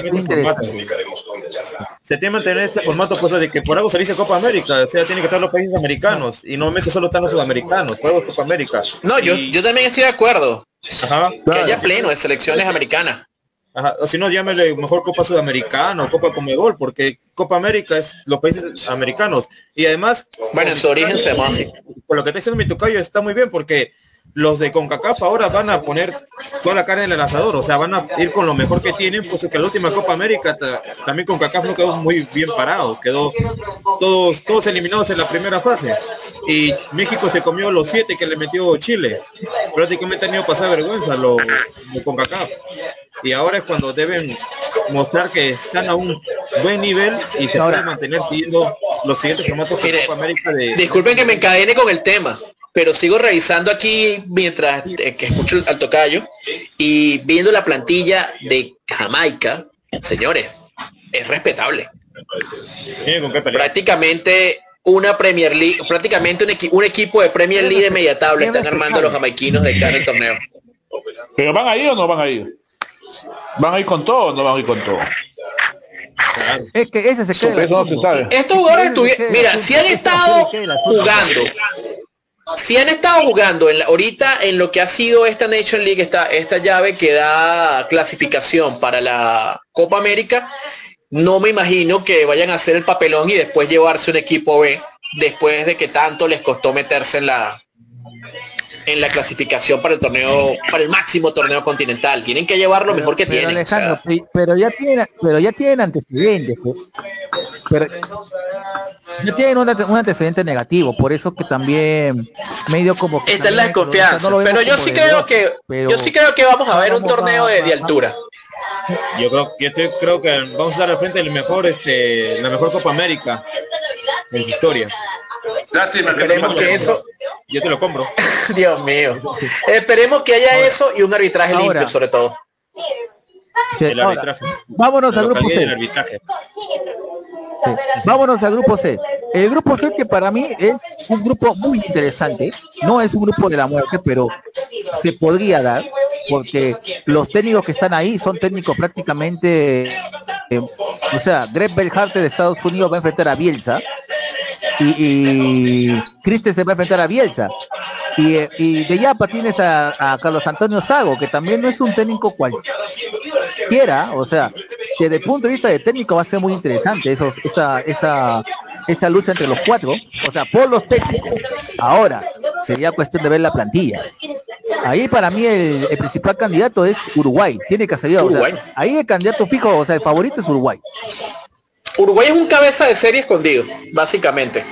se tiene que mantener este formato pues de que por algo se dice Copa América, o sea, tiene que estar los países americanos y no solo están los sudamericanos, juegos Copa América. No, yo, yo también estoy de acuerdo. Ajá. Que haya pleno de selecciones americanas. Ajá. O si no, llámele mejor Copa Sudamericana o Copa Comebol, porque Copa América es los países americanos. Y además... Bueno, en su origen se llama así. Por lo que está diciendo mi tocayo está muy bien, porque los de CONCACAF ahora van a poner toda la carne en el asador, o sea, van a ir con lo mejor que tienen, puesto que la última Copa América también CONCACAF no quedó muy bien parado, quedó todos, todos eliminados en la primera fase. Y México se comió los siete que le metió Chile. Prácticamente han tenido pasar vergüenza los de CONCACAF. Y ahora es cuando deben mostrar que están a un buen nivel y se pueden mantener siguiendo los siguientes formatos de Copa América de... Disculpen que me encadene con el tema pero sigo revisando aquí mientras eh, que escucho al tocayo y viendo la plantilla de Jamaica, señores, es respetable. Prácticamente una Premier League, prácticamente un, equipo de Premier League de media tabla están armando los jamaiquinos de cara el torneo. ¿Pero van a ir o no van a ir? ¿Van a ir con todo o no van a ir con todo? Es que ese se queda. Estos jugadores mira, si han estado jugando, si han estado jugando en la, ahorita en lo que ha sido esta Nation League, esta, esta llave que da clasificación para la Copa América, no me imagino que vayan a hacer el papelón y después llevarse un equipo B después de que tanto les costó meterse en la en la clasificación para el torneo, para el máximo torneo continental. Tienen que llevar lo mejor que tienen. pero ya tienen, pero ya tienen antecedentes. Pues. Pero ya tienen un, antecedente negativo, por eso que también medio como esta es la desconfianza. pero yo sí creo que yo sí creo que vamos a ver un torneo de, de altura. Yo creo, yo creo que vamos a dar al frente el mejor, este, la mejor Copa América en su historia. Esperemos que eso. Yo te lo compro. Dios mío. Esperemos que haya eso y un arbitraje limpio, sobre todo. el arbitraje. vámonos al grupo C. Vámonos al grupo C. El grupo C que para mí es un grupo muy interesante. No es un grupo de la muerte, pero se podría dar porque los técnicos que están ahí son técnicos prácticamente, eh, o sea, Greg Belharte de Estados Unidos va a enfrentar a Bielsa y, y se va a enfrentar a Bielsa. Y, y de Yapa tienes a, Carlos Antonio Sago, que también no es un técnico cualquiera, o sea, que desde el punto de vista de técnico va a ser muy interesante eso, esa, esa, esa lucha entre los cuatro, o sea, por los técnicos. Ahora, sería cuestión de ver la plantilla. Ahí para mí el, principal candidato es Uruguay, tiene que salir. Uruguay. ahí el candidato fijo, o sea, el favorito es Uruguay. Uruguay es un cabeza de serie escondido, básicamente.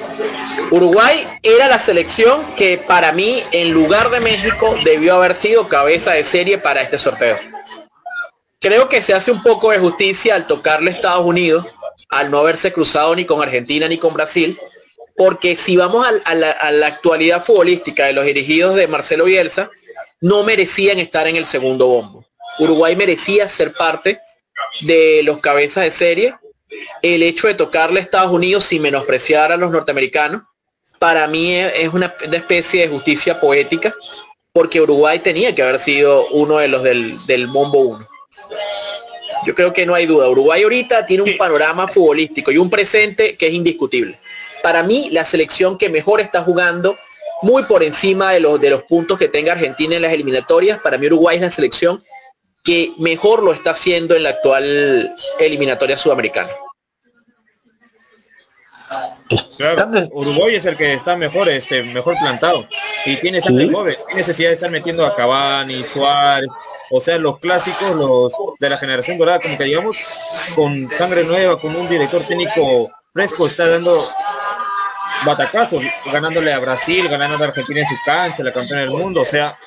Uruguay era la selección que para mí, en lugar de México, debió haber sido cabeza de serie para este sorteo. Creo que se hace un poco de justicia al tocarle Estados Unidos, al no haberse cruzado ni con Argentina ni con Brasil, porque si vamos a la actualidad futbolística de los dirigidos de Marcelo Bielsa, no merecían estar en el segundo bombo. Uruguay merecía ser parte de los cabezas de serie el hecho de tocarle a Estados Unidos sin menospreciar a los norteamericanos, para mí es una, especie de justicia poética, porque Uruguay tenía que haber sido uno de los del, del Mombo 1. Yo creo que no hay duda. Uruguay ahorita tiene un panorama futbolístico y un presente que es indiscutible. Para mí, la selección que mejor está jugando, muy por encima de los, de los puntos que tenga Argentina en las eliminatorias, para mí Uruguay es la selección que mejor lo está haciendo en la actual eliminatoria sudamericana. Uruguay es el que está mejor, este, mejor plantado. Y tiene sangre joven, tiene necesidad de estar metiendo a Cavani, Suárez, o sea, los clásicos, los de la generación dorada, como que digamos, con sangre nueva, con un director técnico fresco, está dando batacazos, ganándole a Brasil, ganando a Argentina en su cancha, la campeona del mundo, o sea,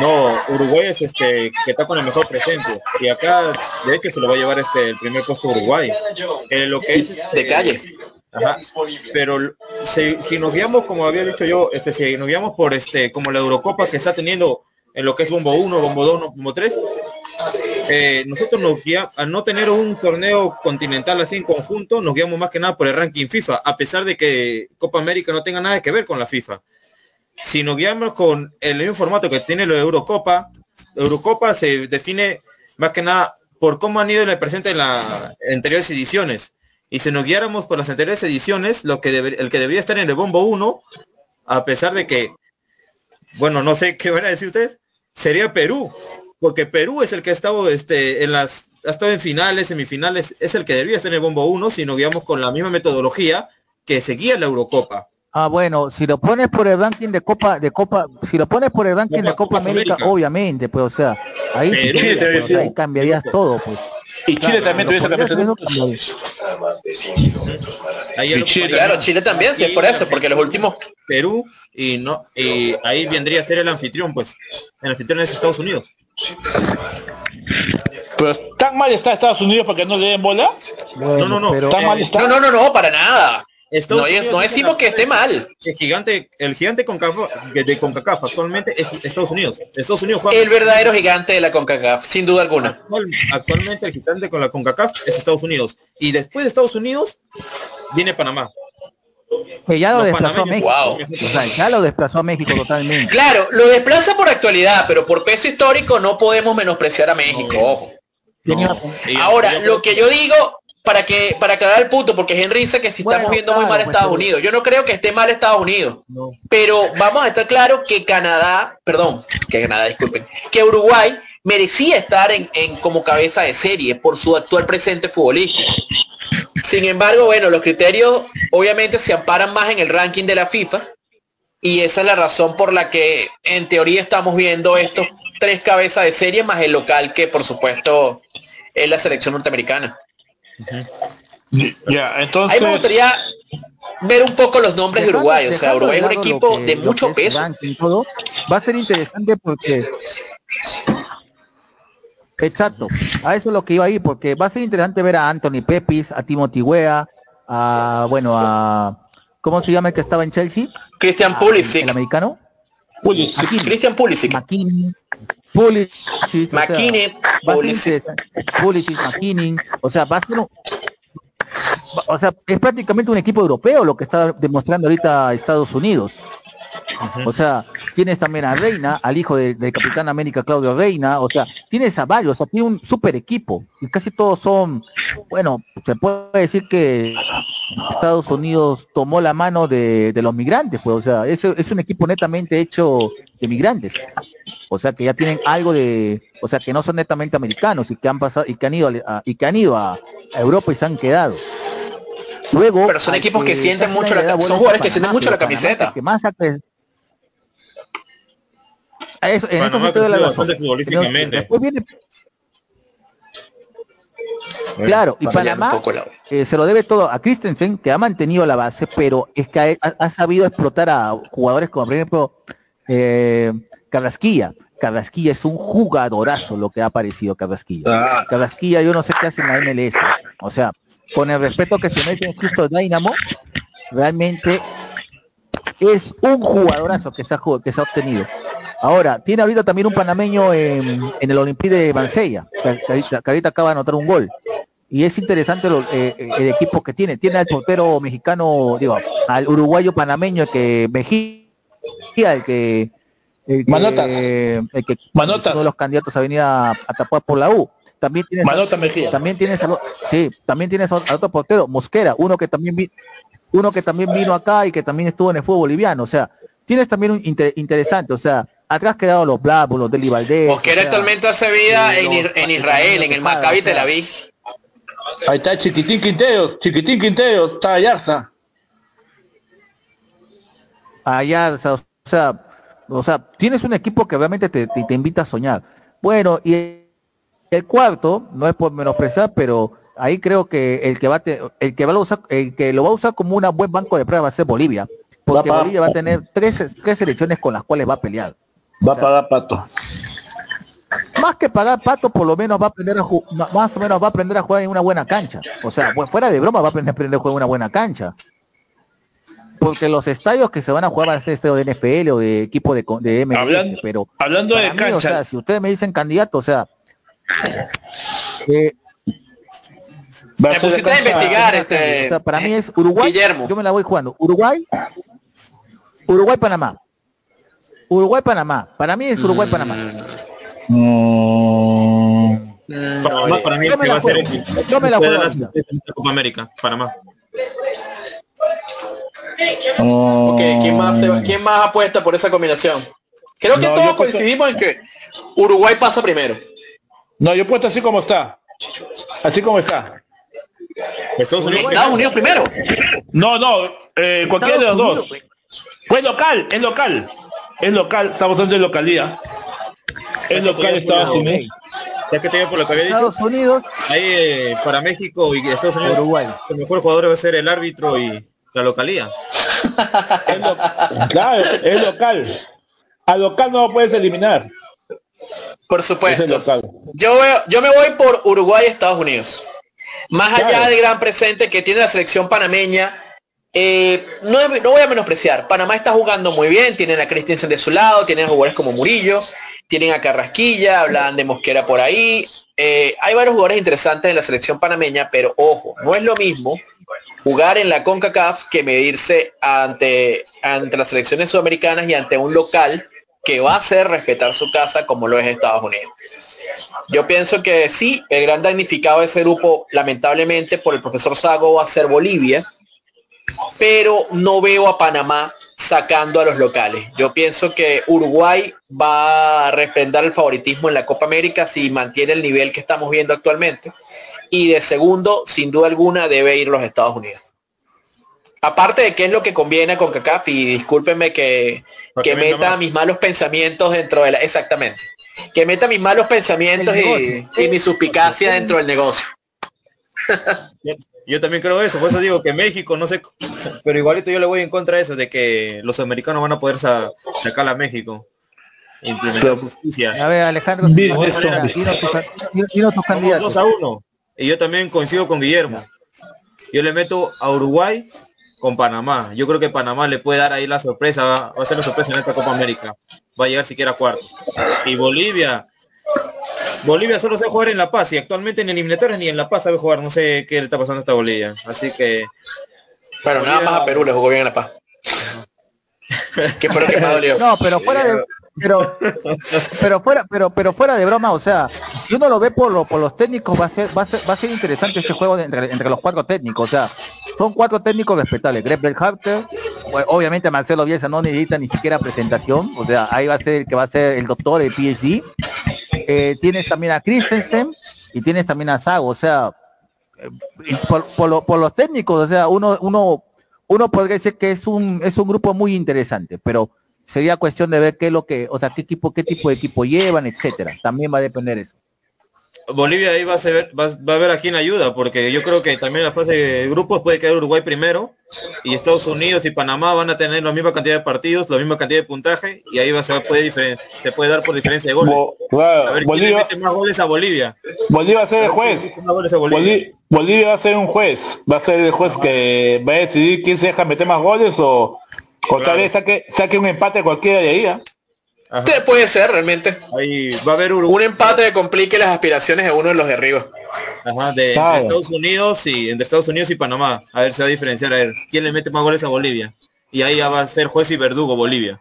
no, Uruguay es este que está con el mejor presente. Y acá, de hecho, se lo va a llevar este el primer puesto Uruguay. Eh, lo que es este, de calle. Pero si, nos guiamos, como había dicho yo, este, si nos guiamos por este, como la Eurocopa que está teniendo en lo que es Bombo 1, Bombo 2, Bombo 3, eh, nosotros nos guiamos, al no tener un torneo continental así en conjunto, nos guiamos más que nada por el ranking FIFA, a pesar de que Copa América no tenga nada que ver con la FIFA si nos guiamos con el mismo formato que tiene la Eurocopa, Eurocopa se define más que nada por cómo han ido en el presente en las anteriores ediciones. Y si nos guiáramos por las anteriores ediciones, lo que el que debería estar en el bombo 1, a pesar de que, bueno, no sé qué van a decir ustedes, sería Perú, porque Perú es el que ha estado este, en las, ha estado en finales, semifinales, es el que debería estar en el bombo 1 si nos guiamos con la misma metodología que seguía la Eurocopa. Ah, bueno, si lo pones por el ranking de Copa, de Copa, si lo pones por el ranking de Copa América, obviamente, pues, o sea, ahí, pues, ahí cambiarías todo, pues. Y Chile también Claro, Chile también, sí, es por eso, porque los últimos Perú y no y ahí vendría a ser el anfitrión, pues. El anfitrión es Estados Unidos. Pero tan mal está Estados Unidos para que no le den bola. no, no, no. ¿Tan mal está? No, no, no, no, para nada. No, no decimos que esté mal. El gigante, el gigante de CONCACAF actualmente es Estados Unidos. Estados Unidos El verdadero gigante de la CONCACAF, sin duda alguna. actualmente el gigante con la CONCACAF es Estados Unidos. Y después de Estados Unidos viene Panamá. Que ya lo desplazó a México. ya lo desplazó a México totalmente. Claro, lo desplaza por actualidad, pero por peso histórico no podemos menospreciar a México, ojo. Ahora, lo que yo digo, para que para aclarar el punto, porque Henry dice que si estamos viendo muy mal pues, Estados Unidos. Yo no creo que esté mal Estados Unidos. Pero vamos a estar claro que Canadá, perdón, que Canadá, disculpen, que Uruguay merecía estar en, en como cabeza de serie por su actual presente futbolístico. Sin embargo, bueno, los criterios obviamente se amparan más en el ranking de la FIFA y esa es la razón por la que en teoría estamos viendo estos tres cabezas de serie más el local que por supuesto es la selección norteamericana. Ya, entonces... Ahí me gustaría ver un poco los nombres de Uruguay. O sea, Uruguay es un equipo de mucho peso. Va a ser interesante porque... Exacto, a eso es lo que iba ahí, porque va a ser interesante ver a Anthony Pepis, a Timothy Wea, a, bueno, a... ¿Cómo se llama el que estaba en Chelsea? Christian Pulisic. ¿El americano? Christian Pulisic. McKinney. Pulisic. McKinney. Pulisic. Pulisic, McKinney. O sea, va a ser o sea, es prácticamente un equipo europeo lo que está demostrando ahorita Estados Unidos. O sea, tienes también a Reina, al hijo del Capitán América Claudio Reina, o sea, tienes a varios, o sea, tiene un super equipo. Y casi todos son, bueno, se puede decir que Estados Unidos tomó la mano de, los migrantes, pues, o sea, es, es un equipo netamente hecho de migrantes. O sea, que ya tienen algo de, o sea, que no son netamente americanos y que han pasado y que han ido a, y que han ido a, Europa y se han quedado. Luego, pero son equipos que, sienten mucho la, son jugadores que sienten mucho la camiseta. Que más eso, en Claro, y Panamá eh, se lo debe todo a Christensen, que ha mantenido la base, pero es que ha, sabido explotar a jugadores como, por ejemplo, eh, Carrasquilla. Carrasquilla es un jugadorazo lo que ha aparecido Carrasquilla. Ah. Carrasquilla yo no sé qué hace en la MLS. O sea, con el respeto que se mete en justo Dynamo, realmente es un jugadorazo que se ha, que se ha obtenido. Ahora, tiene ahorita también un panameño en, el Olympique de Mansella, que, ahorita acaba de anotar un gol. Y es interesante eh, el equipo que tiene. Tiene al portero mexicano, digo, al uruguayo panameño que Mejía, el que, el que, Manotas. el que uno de los candidatos a venir a, tapar por la U. También tiene Manota Mejía. También tienes sí, también tienes al otro portero, Mosquera, uno que también vi, uno que también vino acá y que también estuvo en el fútbol boliviano. O sea, tienes también un interesante, o sea, atrás quedaron los Blavos, los Deli Valdés. Porque actualmente hace vida en, Israel, en el Maccabi Tel Aviv. Ahí está Chiquitín Quintero, Chiquitín Quintero, está Ayarza. Ayarza, o sea, o sea, tienes un equipo que realmente te, invita a soñar. Bueno, y el cuarto, no es por menospreciar, pero ahí creo que el que va el que va a usar, el que lo va a usar como un buen banco de prueba va a ser Bolivia, porque Bolivia va a tener tres, tres selecciones con las cuales va a pelear. Va a pagar pato. Más que pagar pato, por lo menos va a aprender a más o menos va a aprender a jugar en una buena cancha. O sea, fuera de broma va a aprender, a jugar en una buena cancha. Porque los estadios que se van a jugar van a ser estadios de NFL o de equipo de, de MLS, pero hablando de cancha, o sea, si ustedes me dicen candidato, o sea, eh, me pusiste a investigar este. O sea, para mí es Uruguay. Guillermo. Yo me la voy jugando. Uruguay, Uruguay, Panamá. Uruguay-Panamá. Para mí es No. para mí va a ser el Yo me la juego. Copa América, Panamá. Ok, ¿quién más, ¿quién más apuesta por esa combinación? Creo que todos coincidimos en que Uruguay pasa primero. No, yo he puesto así como está. Así como está. Estados Unidos, Estados Unidos primero. No, no, eh, cualquiera de los dos. Fue local, es local. Es local, estamos hablando de localidad. Es local Estados Unidos. Ya que te por lo que había dicho. Estados Unidos. Ahí eh, para México y Estados Unidos. Uruguay. El mejor jugador va a ser el árbitro y la localía. claro, es local. A local no lo puedes eliminar. Por supuesto. Yo, yo me voy por Uruguay y Estados Unidos. Más allá del gran presente que tiene la selección panameña, eh, no, voy a menospreciar. Panamá está jugando muy bien, tienen a Christensen de su lado, tienen a jugadores como Murillo, tienen a Carrasquilla, hablan de Mosquera por ahí. Eh, hay varios jugadores interesantes en la selección panameña, pero ojo, no es lo mismo jugar en la CONCACAF que medirse ante, ante las selecciones sudamericanas y ante un local que va a hacer respetar su casa como lo es Estados Unidos. Yo pienso que sí, el gran damnificado de ese grupo, lamentablemente, por el profesor Sago va a ser Bolivia, pero no veo a Panamá sacando a los locales. Yo pienso que Uruguay va a refrendar el favoritismo en la Copa América si mantiene el nivel que estamos viendo actualmente. Y de segundo, sin duda alguna, debe ir los Estados Unidos. Aparte de qué es lo que conviene con CACAF, y discúlpenme que, que meta mis malos pensamientos dentro de la... Exactamente. Que meta mis malos pensamientos y, y mi suspicacia dentro del negocio. Yo también creo eso, por eso digo que México, no sé, pero igualito yo le voy en contra de eso, de que los americanos van a poder sacar a México. Implementar justicia. A ver, Alejandro, dos a uno. Y yo también coincido con Guillermo. Yo le meto a Uruguay con Panamá. Yo creo que Panamá le puede dar ahí la sorpresa, va, a ser la sorpresa en esta Copa América. Va a llegar siquiera a cuarto. Y Bolivia, Bolivia solo sabe jugar en La Paz y actualmente en eliminatorias ni en La Paz sabe jugar. No sé qué le está pasando a esta Bolivia. Así que. Bueno, nada más a Perú le jugó bien en La Paz. ¿Qué fue lo que más dolió? No, pero fuera de. Pero, pero fuera, pero, pero fuera de broma, o sea, si uno lo ve por, lo, por los técnicos, va a ser, va a ser, va a ser interesante ese juego entre, entre los cuatro técnicos. O sea, son cuatro técnicos respetables. Greg Belharter, obviamente Marcelo Bielsa no necesita ni siquiera presentación. O sea, ahí va a ser el que va a ser el doctor, el PSG. Eh, tienes también a Christensen y tienes también a Sago, o sea, eh, por, los técnicos, o sea, uno, uno, uno podría decir que es un, es un grupo muy interesante, pero sería cuestión de ver qué es lo que, o sea, qué equipo, qué tipo de equipo llevan, etcétera. También va a depender eso. Bolivia ahí va a, ser, va, a ver a quién ayuda, porque yo creo que también la fase de grupos puede quedar Uruguay primero y Estados Unidos y Panamá van a tener la misma cantidad de partidos, la misma cantidad de puntaje y ahí va, se puede diferencia, se puede dar por diferencia de goles. a ver Bolivia, quién le mete más goles a Bolivia. Bolivia va a ser el juez. Bolivia? Va a ser un juez, va a ser el juez que va a decidir quién se deja meter más goles o, o tal vez saque, saque un empate cualquiera de ahí. ¿eh? Puede ser realmente. Ahí va a haber un empate que complique las aspiraciones de uno de los de arriba. Ajá, de, Estados Unidos y entre Estados Unidos y Panamá. A ver, se va a diferenciar a ver quién le mete más goles a Bolivia. Y ahí ya va a ser juez y verdugo Bolivia.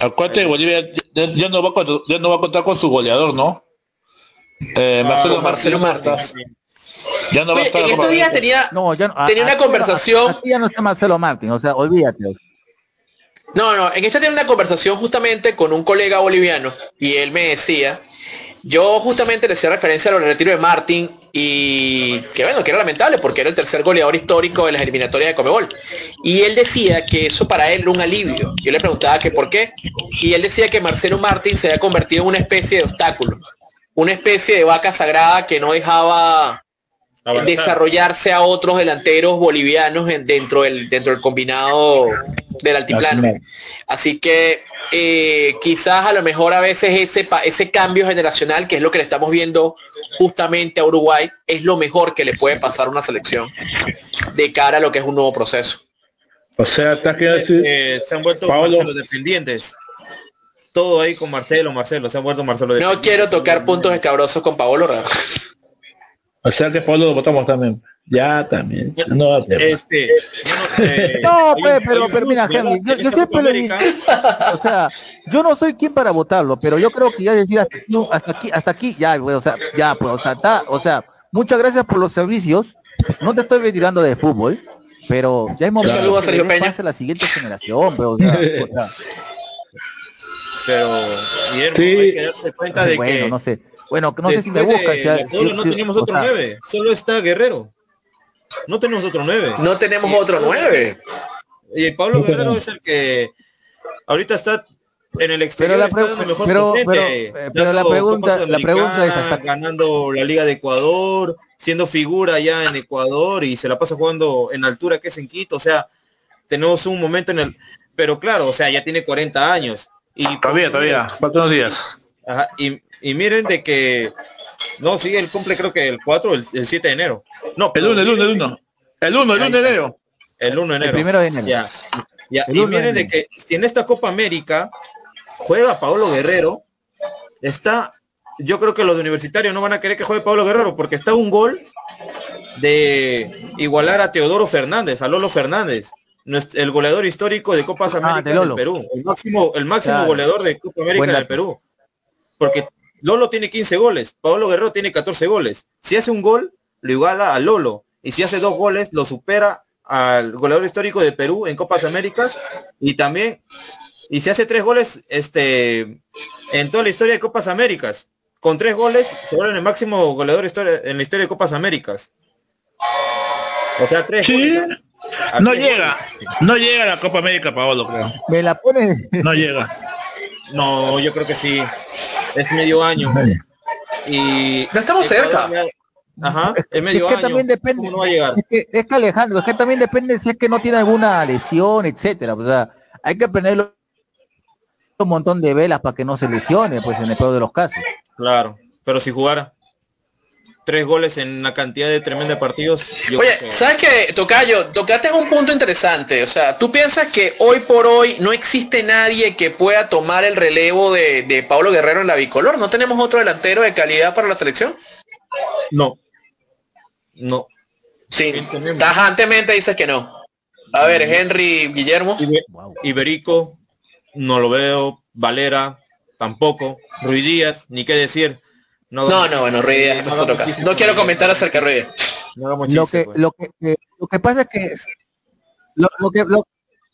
Acuérdate, Bolivia ya, no va a, ya no va a contar con su goleador, ¿no? Eh, ah, Marcelo, Marcelo Martins. Ya no va a estar en estos días tenía, tenía una conversación. Aquí ya no está Marcelo Martín, o sea, olvídate. No, no, en esta tiene una conversación justamente con un colega boliviano y él me decía, yo justamente le hacía referencia al retiro de Martín y que bueno, que era lamentable porque era el tercer goleador histórico de las eliminatorias de Comebol. Y él decía que eso para él era un alivio. Yo le preguntaba que por qué. Y él decía que Marcelo Martín se había convertido en una especie de obstáculo, una especie de vaca sagrada que no dejaba desarrollarse a otros delanteros bolivianos dentro, del, dentro del combinado del altiplano. Así que eh, quizás a lo mejor a veces ese, ese cambio generacional, que es lo que le estamos viendo justamente a Uruguay, es lo mejor que le puede pasar a una selección de cara a lo que es un nuevo proceso. O sea, está que eh, se han vuelto los dependientes. Todo ahí con Marcelo, Marcelo, se han vuelto Marcelo. No quiero tocar puntos escabrosos con Paolo Raro. O sea que Pablo lo votamos también. Ya también. No, este, eh, no, pero, pero mira, Henry, yo, siempre le digo, o sea, yo no soy quien para votarlo, pero yo creo que ya decir hasta, hasta aquí, hasta aquí, ya, o sea, ya, pues, o sea, está, o sea, muchas gracias por los servicios. No te estoy retirando de fútbol, pero ya hemos visto a Sergio Peña. la siguiente generación, pero, o sea, pero Guillermo, hay que darse cuenta de bueno, que no sé bueno, no sé si me busca. Ya, no tenemos otro nueve, solo está Guerrero. No tenemos otro nueve. No tenemos otro nueve. Y Pablo Guerrero es el que ahorita está en el exterior pero la está mejor pero, pero, la pregunta, la pregunta es está ganando la Liga de Ecuador, siendo figura ya en Ecuador y se la pasa jugando en altura que es en Quito, o sea, tenemos un momento en el pero claro, o sea, ya tiene 40 años y todavía, todavía, faltan unos días. Ajá, y, y, miren de que no, sí, él cumple creo que el 4 el, el 7 de enero. No, el 1, el 1, el 1. El 1, el 1 de enero. El 1 de enero. El primero de enero. Ya. ya. Y miren de que si en esta Copa América juega Paolo Guerrero, está, yo creo que los universitarios no van a querer que juegue Pablo Guerrero porque está un gol de igualar a Teodoro Fernández, a Lolo Fernández, el goleador histórico de Copas ah, América del Perú, el máximo, el máximo goleador de Copa América del Perú. Porque Lolo tiene 15 goles, Pablo Guerrero tiene 14 goles. Si hace un gol, lo iguala a Lolo. Y si hace dos goles, lo supera al goleador histórico de Perú en Copas Américas. Y también, y si hace tres goles, este, en toda la historia de Copas Américas. Con tres goles se vuelve el máximo goleador en la historia de Copas Américas. O sea, tres. No llega, no llega a la Copa América, Paolo, creo. Me la pone. No llega. No, yo creo que sí. Es medio año. Y ya estamos cerca. Ajá, es medio que También depende, Es, que, Alejandro, es que también depende si es que no tiene alguna lesión, etcétera. O sea, hay que ponerlo un montón de velas para que no se lesione, pues en el peor de los casos. Claro, pero si jugara tres goles en una cantidad de tremendos partidos. Oye, ¿sabes qué, Tocayo? Tocaste un punto interesante. O sea, ¿tú piensas que hoy por hoy no existe nadie que pueda tomar el relevo de, de Pablo Guerrero en la bicolor? ¿No tenemos otro delantero de calidad para la selección? No. No. Sí, tajantemente dices que no. A ver, Henry Guillermo. Iberico, no lo veo. Valera, tampoco. Ruiz Díaz, ni qué decir. No, no, bueno, Ruiz Díaz no, no quiero comentar acerca de lo, que, pues. lo, que, lo que pasa es que lo, que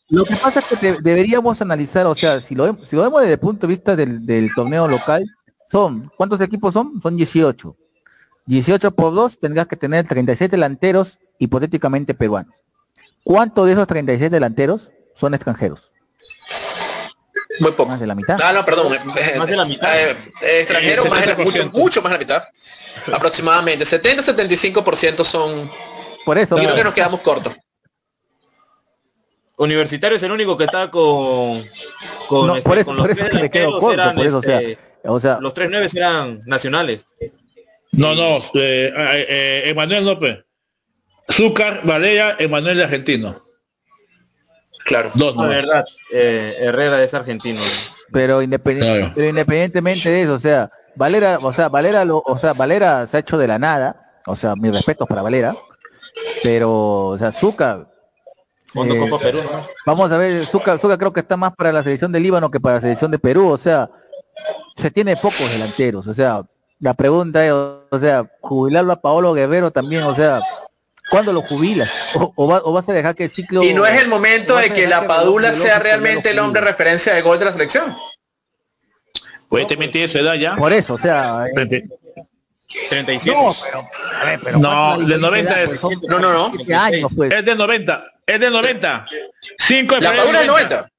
lo, que pasa es que deberíamos analizar, o sea, si lo, si lo vemos desde el punto de vista del, del torneo local, son, ¿cuántos equipos son? Son 18. 18 por 2 tendrás que tener 36 delanteros hipotéticamente peruanos. ¿Cuántos de esos 36 delanteros son extranjeros? Muy poco. Más de la mitad. Ah, no, perdón. Más de la mitad. Eh, eh, extranjeros, más de mucho, mucho más de la mitad. Aproximadamente. 70-75% son... Por eso. creo que nos quedamos cortos. Universitario es el único que está con... Con, no, este, por eso, con los tres me quedo corto, por eso, o sea, este, o sea, los tres nueve eran nacionales. No, no, eh, eh, Emanuel López. Zúcar, Valera, Emanuel de Argentino. Claro. La verdad, eh, Herrera es argentino. Pero, independientemente de eso, o sea, Valera, o sea, Valera, lo, o sea, Valera se ha hecho de la nada, o sea, mis respetos para Valera, pero, o sea, Zucca, eh, Vamos a ver, Zucca, creo que está más para la selección de Líbano que para la selección de Perú, o sea, se tiene pocos delanteros, o sea, la pregunta es, o sea, jubilarlo a Paolo Guerrero también, o sea, ¿Cuándo lo jubilas? O, vas a dejar que el ciclo... Y no es el momento de que la Padula sea realmente el hombre referencia de gol de la selección. Puede te mentir su edad ya. Por eso, o sea... 37. No, pero, no, de 90 es. no, no, no. Pues. Es de 90. Es de 90. 5 La Padula es 90.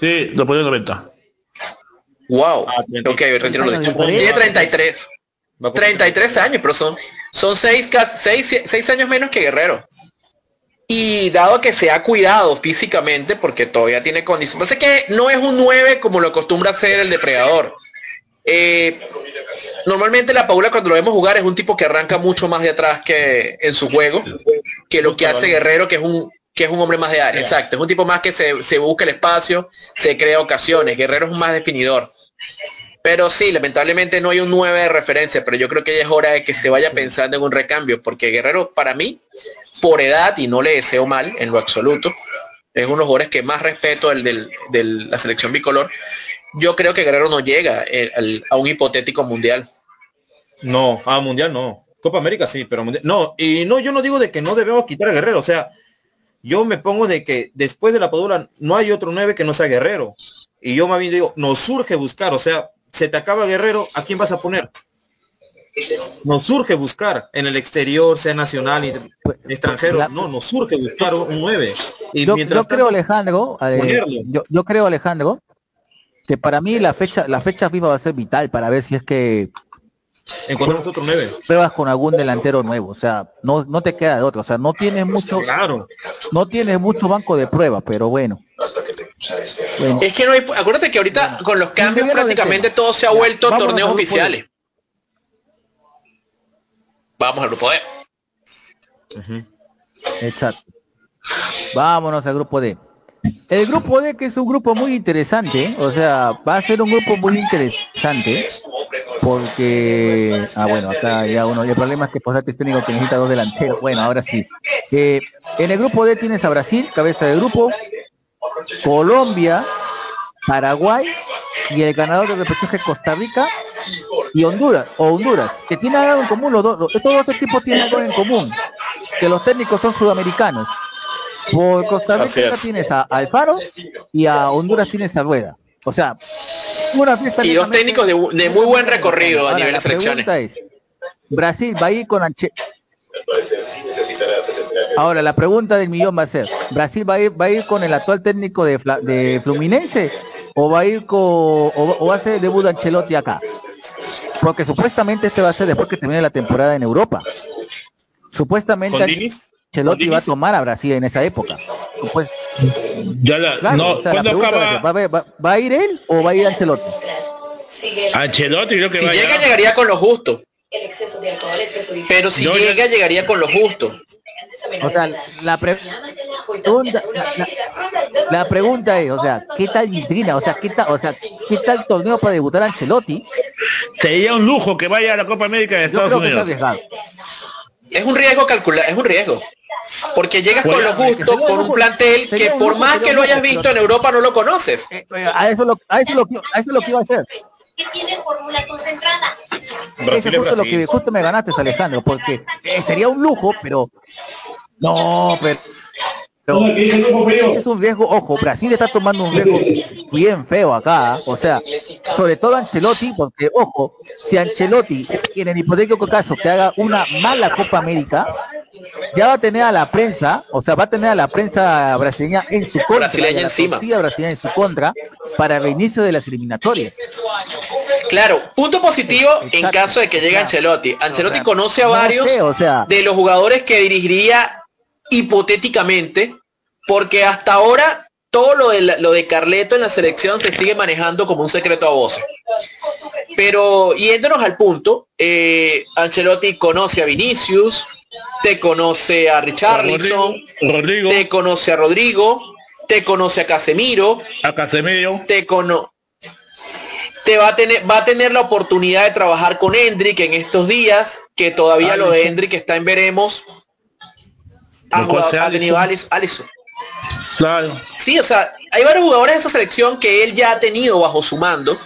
Sí, lo pone 90. Wow. Ah, ok, retiro lo dicho. Tiene 33. 33 años, pero son, son 6, años menos que Guerrero. Y dado que se ha cuidado físicamente, porque todavía tiene condiciones, sé que no es un 9 como lo acostumbra ser el depredador. Eh, normalmente la Paula cuando lo vemos jugar es un tipo que arranca mucho más de atrás que en su juego, que lo que hace Guerrero, que es un que es un hombre más de área. Exacto, es un tipo más que se, se busca el espacio, se crea ocasiones. Guerrero es un más definidor. Pero sí, lamentablemente no hay un 9 de referencia, pero yo creo que ya es hora de que se vaya pensando en un recambio, porque Guerrero para mí, por edad, y no le deseo mal en lo absoluto, es uno de los jugadores que más respeto el de la selección bicolor, yo creo que Guerrero no llega eh, a un hipotético mundial. No, a mundial no. Copa América sí, pero mundial. No, y no, yo no digo de que no debemos quitar a Guerrero, o sea, yo me pongo de que después de la Padula no hay otro 9 que no sea Guerrero. Y yo más bien digo, nos surge buscar, o sea, se te acaba Guerrero, ¿a quién vas a poner? Nos surge buscar en el exterior, sea nacional y extranjero. no, nos surge buscar un 9. Y yo, yo creo, Alejandro, eh, yo, creo, Alejandro, que para mí la fecha, la fecha FIFA va a ser vital para ver si es que encontramos otro 9. Pruebas con algún delantero nuevo, o sea, no, no te queda de otro, o sea, no tienes mucho, claro. no tienes mucho banco de pruebas, pero bueno. Es que no hay, acuérdate que ahorita con los cambios prácticamente todo se ha vuelto torneos oficiales. Vamos al grupo E. Exacto. Vámonos al grupo D. El grupo D, que es un grupo muy interesante, o sea, va a ser un grupo muy interesante, porque, ah, bueno, acá ya uno, el problema es que Posate es técnico que necesita dos delanteros. Bueno, ahora sí. Eh, en el grupo D tienes a Brasil, cabeza de grupo, Colombia, Paraguay y el ganador del repechaje Costa Rica y Honduras, o Honduras, que tienen algo en común, los dos, estos dos equipos tienen algo en común, que los técnicos son sudamericanos. Por Costa Rica tienes a Alfaro y a Honduras tienes a Rueda. O sea, una fiesta Y dos técnicos de, muy buen recorrido a nivel de selecciones. Es, Brasil va a ir con Anche Ahora la pregunta del millón va a ser, ¿Brasil va a ir, va a ir con el actual técnico de, de Fluminense o va a ir con o, va a ser debut de Ancelotti acá? Porque supuestamente este va a ser después que termine la temporada en Europa. Supuestamente Ancelotti va a tomar a Brasil en esa época. ya la, no, ¿va, a ir él o va a ir Ancelotti? Ancelotti creo que si llega llegaría con lo justo. Pero si llega llegaría con lo justo. O sea, la pregunta, la, pregunta es, o sea, ¿qué tal vitrina? O sea, ¿qué tal, o sea, qué tal torneo para debutar Ancelotti? Sería un lujo que vaya a la Copa América de Estados Unidos. Es un riesgo calcular, es un riesgo. Porque llegas con lo justo, con un plantel que por más que lo hayas visto en Europa no lo conoces. A eso lo, a eso lo, a eso lo que iba a hacer. Tiene fórmula concentrada. Eso es justo lo que justo me ganaste, Alejandro, porque eh, sería un lujo, pero no, pero es un riesgo, ojo, Brasil está tomando un riesgo bien feo acá, o sea, sobre todo Ancelotti, porque ojo, si Ancelotti en el hipotético caso que haga una mala Copa América, ya va a tener a la prensa, o sea, va a tener a la prensa brasileña en su contra, brasileña encima. brasileña en su contra para el inicio de las eliminatorias. Claro, punto positivo en caso de que llegue Ancelotti. Ancelotti conoce a varios de los jugadores que dirigiría hipotéticamente, porque hasta ahora todo lo de, lo de Carleto en la selección se sigue manejando como un secreto a voces. Pero yéndonos al punto, eh, Ancelotti conoce a Vinicius, te conoce a Richarlison, Rodrigo, te conoce a Rodrigo, te conoce a Casemiro, a Casemiro, te conoce te va a tener va a tener la oportunidad de trabajar con Hendrik en estos días, que todavía lo de Hendrik está en veremos, ha, tenido Alisson. Claro. Sí, o sea, hay varios jugadores de esa selección que él ya ha tenido bajo su mando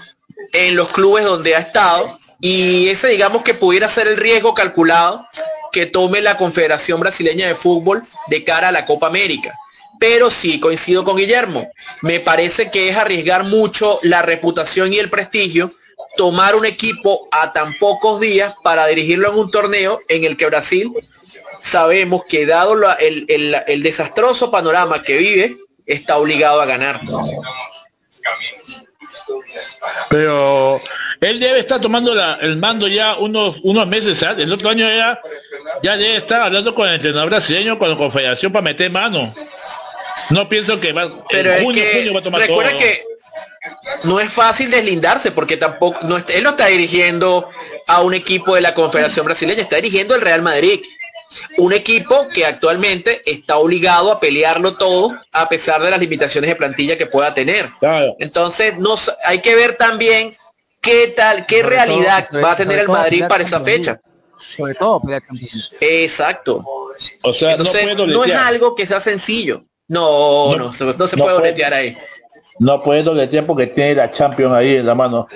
en los clubes donde ha estado y ese digamos que pudiera ser el riesgo calculado que tome la Confederación Brasileña de Fútbol de cara a la Copa América. Pero sí, coincido con Guillermo, me parece que es arriesgar mucho la reputación y el prestigio tomar un equipo a tan pocos días para dirigirlo en un torneo en el que Brasil sabemos que dado el, desastroso panorama que vive, está obligado a ganar. Pero él debe estar tomando el mando ya unos unos meses antes. El otro año ya, ya debe estar hablando con el entrenador brasileño, con la confederación para meter mano. No pienso que va, Pero va a tomar recuerda que no es fácil deslindarse porque tampoco no, él no está dirigiendo a un equipo de la Confederación Brasileña, está dirigiendo el Real Madrid un equipo que actualmente está obligado a pelearlo todo a pesar de las limitaciones de plantilla que pueda tener. Entonces, no, hay que ver también qué tal, qué realidad va a tener el Madrid para esa fecha. Sobre todo, Exacto. O sea, no, es algo que sea sencillo. No, no, se, no se puede boletear ahí. No puede dobletear porque tiene la Champions ahí en la mano.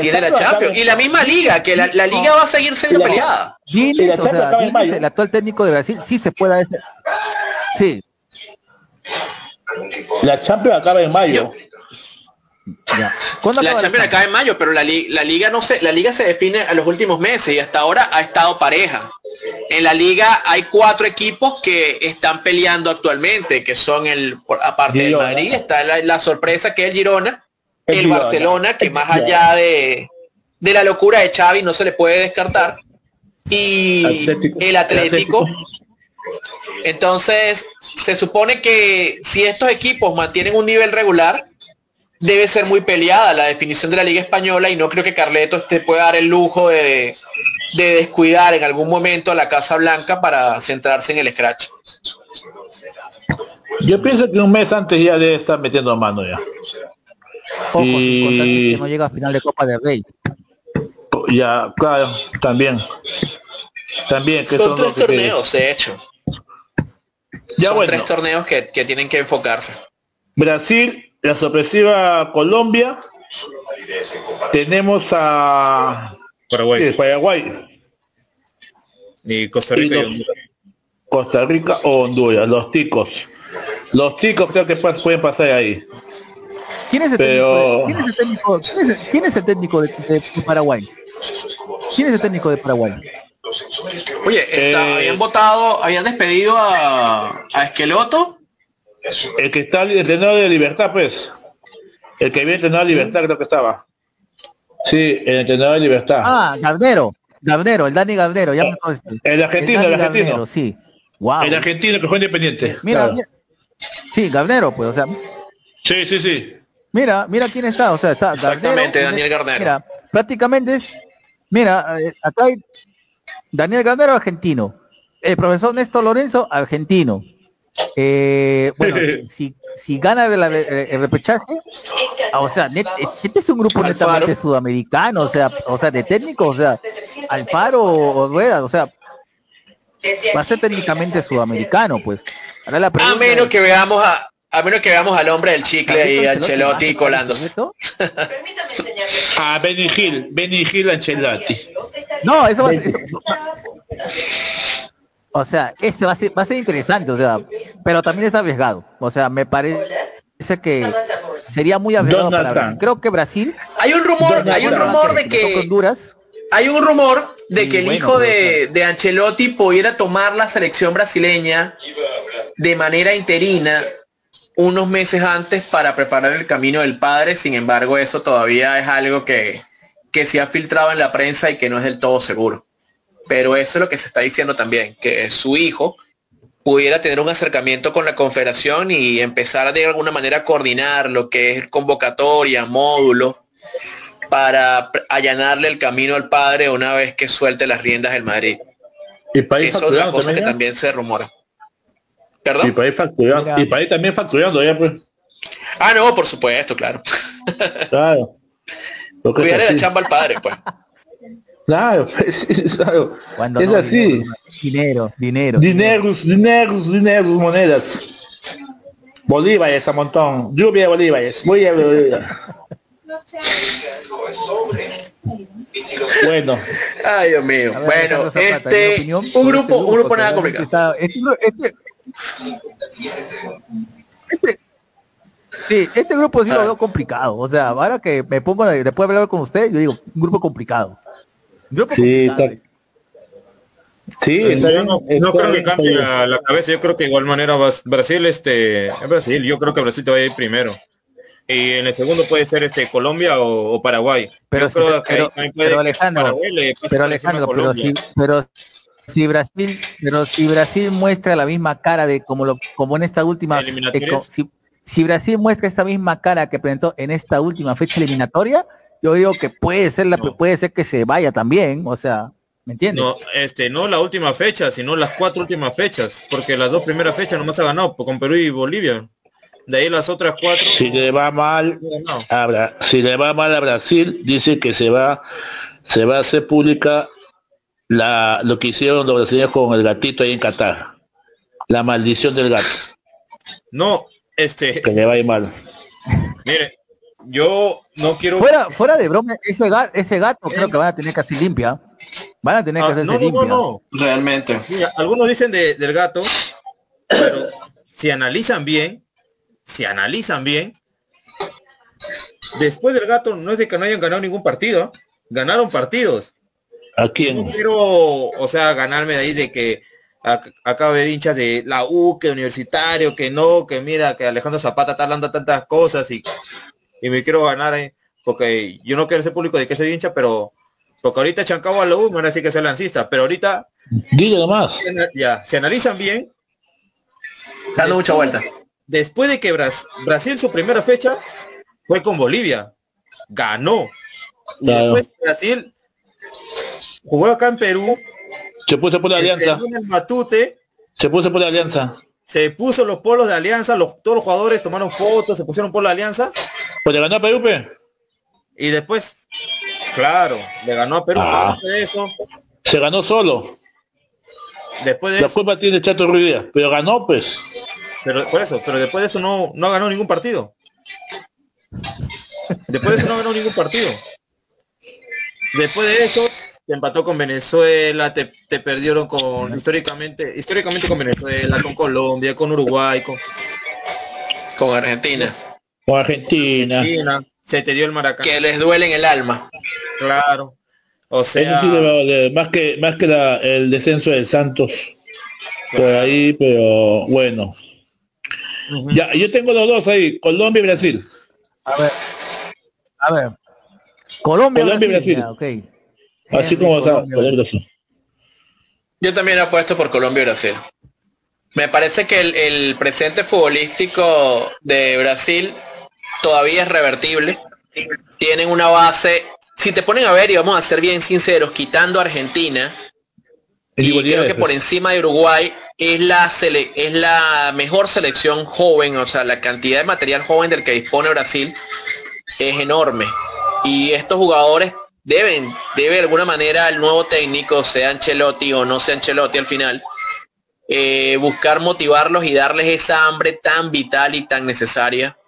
tiene la Champions. Y la misma liga, que la, liga va a seguir siendo peleada. el actual técnico de Brasil sí se puede hacer. Sí. La Champions acaba en mayo. La Champions acaba en mayo, pero la, la liga no se, la liga se define a los últimos meses y hasta ahora ha estado pareja. En la liga hay cuatro equipos que están peleando actualmente, que son el, aparte del Madrid, está la, sorpresa que es el Girona, el, Barcelona, que más allá de, de la locura de Xavi no se le puede descartar, y el Atlético. Entonces, se supone que si estos equipos mantienen un nivel regular, debe ser muy peleada la definición de la Liga Española y no creo que Carleto te pueda dar el lujo de, de descuidar en algún momento a la Casa Blanca para centrarse en el scratch. Yo pienso que un mes antes ya debe estar metiendo mano ya. y no llega a final de Copa de Rey. Ya, claro, también. También. Que son, tres torneos, de hecho. Ya son tres torneos que, tienen que enfocarse. Brasil, la sorpresiva Colombia. Tenemos a Paraguay. Paraguay. Y Costa Rica y, Costa Rica o Honduras, los ticos. Los ticos creo que pueden pasar ahí. ¿Quién es el técnico, ¿quién es el técnico, ¿quién es, el técnico de, Paraguay? ¿Quién es el técnico de Paraguay? Oye, eh, habían votado, habían despedido a, a Esqueloto. El que está el entrenador de Libertad, pues. El que había entrenado a Libertad creo que estaba. Sí, el entrenador de Libertad. Ah, Gardero. Gardero, el Dani Gardero, ya El argentino, el, argentino. sí. Wow. El argentino que fue independiente. Mira, sí, Gardero, pues, o sea. Sí, sí, sí. Mira, mira quién está, o sea, está Exactamente, Daniel Gardero. Mira, prácticamente es, mira, eh, acá hay Daniel Gardero, argentino. El profesor Néstor Lorenzo, argentino. Eh, bueno, si, si, gana el repechaje, o sea, este es un grupo netamente sudamericano, o sea, o sea, de técnicos, o sea, Alfaro o Rueda, o sea, va a ser técnicamente sudamericano, pues. a menos que veamos a, a menos que veamos al hombre del chicle y Ancelotti colándose. a Benny Hill, Benny Hill Ancelotti. No, eso va a ser, O sea, ese va a ser, va a ser interesante, o sea, pero también es arriesgado. O sea, me parece que sería muy arriesgado para Brasil. Creo que Brasil. Hay un rumor, hay un rumor de que Honduras. Hay un rumor de que el hijo de, de Ancelotti pudiera tomar la selección brasileña de manera interina unos meses antes para preparar el camino del padre. Sin embargo, eso todavía es algo que, que se ha filtrado en la prensa y que no es del todo seguro. Pero eso es lo que se está diciendo también, que su hijo pudiera tener un acercamiento con la confederación y empezar de alguna manera a coordinar lo que es convocatoria, módulo, para allanarle el camino al padre una vez que suelte las riendas del Madrid. Y país Eso es otra cosa que también se rumora. ¿Perdón? Y país facturando. Y país también facturando ya pues. Ah, no, por supuesto, claro. Claro. La chamba al padre, pues. Claro, pues, claro. Cuando es así. Dinero, dinero. Dineros, dineros, dineros, monedas. Bolívares a montón. Lluvia de bolívares. Voy a Bueno. Ay, Dios mío. bueno, este, un grupo, un grupo nada complicado. Este, este, este, sí, este grupo sí lo veo complicado. O sea, ahora que me pongo después de hablar con usted, yo digo, un grupo complicado. Grupo sí, complicado. Sí, no, creo que cambie la, cabeza, yo creo que de igual manera Brasil, este, Brasil, yo creo que Brasil te va a ir primero. Y en el segundo puede ser este Colombia o, Paraguay. Pero, Alejandro, pero Alejandro, pero si, pero si Brasil, pero si Brasil muestra la misma cara de como lo, como en esta última si, Brasil muestra esta misma cara que presentó en esta última fecha eliminatoria, yo digo que puede ser la puede ser que se vaya también, o sea, ¿Me entiendes? No, este, no la última fecha, sino las cuatro últimas fechas, porque las dos primeras fechas nomás ha ganado con Perú y Bolivia. De ahí las otras cuatro. Si le va mal, a, si le va mal a Brasil, dice que se va, se va a hacer pública la, lo que hicieron los brasileños con el gatito ahí en Qatar. La maldición del gato. No, este. Que le va a ir mal. Mire, yo no quiero. Fuera, fuera de broma, ese gato, ese gato creo que van a tener casi limpia. Van a tener que ah, hacerse no, no, no, realmente. algunos dicen del gato, pero si analizan bien, si analizan bien, después del gato no es de que no hayan ganado ningún partido, ganaron partidos. ¿A quién? No quiero, o sea, ganarme de ahí de que acá ver hinchas de la U, que universitario, que no, que mira, que Alejandro Zapata está hablando tantas cosas y, y me quiero ganar, eh, porque yo no quiero ser público de que soy hincha, pero porque ahorita Chancabo a la U, no así que sea lancista, pero ahorita. Dile nomás. Ya, se analizan bien. Dando mucha vuelta. Después de que Brasil su primera fecha fue con Bolivia. Ganó. después Brasil jugó acá en Perú. Se puso por la alianza. el Matute. Se puso por la alianza. Se puso los polos de alianza, los, todos los jugadores tomaron fotos, se pusieron por la alianza. Pues le ganó a Perú, Y después, claro, le ganó a Perú. Ah. Se ganó solo. Después de la culpa tiene Chato Ruidía, pero ganó pues. Pero por eso, pero después de eso no, no ganó ningún partido. Después de eso no ganó ningún partido. Después de eso, te empató con Venezuela, te, perdieron con históricamente, históricamente con Venezuela, con Colombia, con Uruguay, con, con Argentina. Con Argentina. Se te dio el Maracaná. Que les duele en el alma. Claro. O sea, más que más que el descenso del Santos por ahí, pero bueno. Ya, yo tengo los dos ahí, Colombia y Brasil. A ver. A ver. Colombia, y Brasil. Así como está. Yo también apuesto por Colombia y Brasil. Me parece que el, el presente futbolístico de Brasil todavía es revertible. Tienen una base si te ponen a ver, y vamos a ser bien sinceros, quitando a Argentina, y creo que por encima de Uruguay es la, es la mejor selección joven, o sea, la cantidad de material joven del que dispone Brasil es enorme. Y estos jugadores deben, debe de alguna manera el nuevo técnico, sea Ancelotti o no sea Ancelotti al final, eh, buscar motivarlos y darles esa hambre tan vital y tan necesaria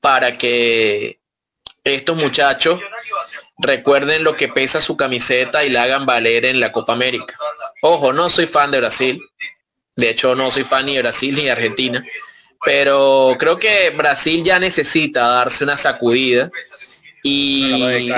para que estos muchachos recuerden lo que pesa su camiseta y la hagan valer en la Copa América. Ojo, no soy fan de Brasil. De hecho, no soy fan ni de Brasil ni de Argentina. Pero creo que Brasil ya necesita darse una sacudida y,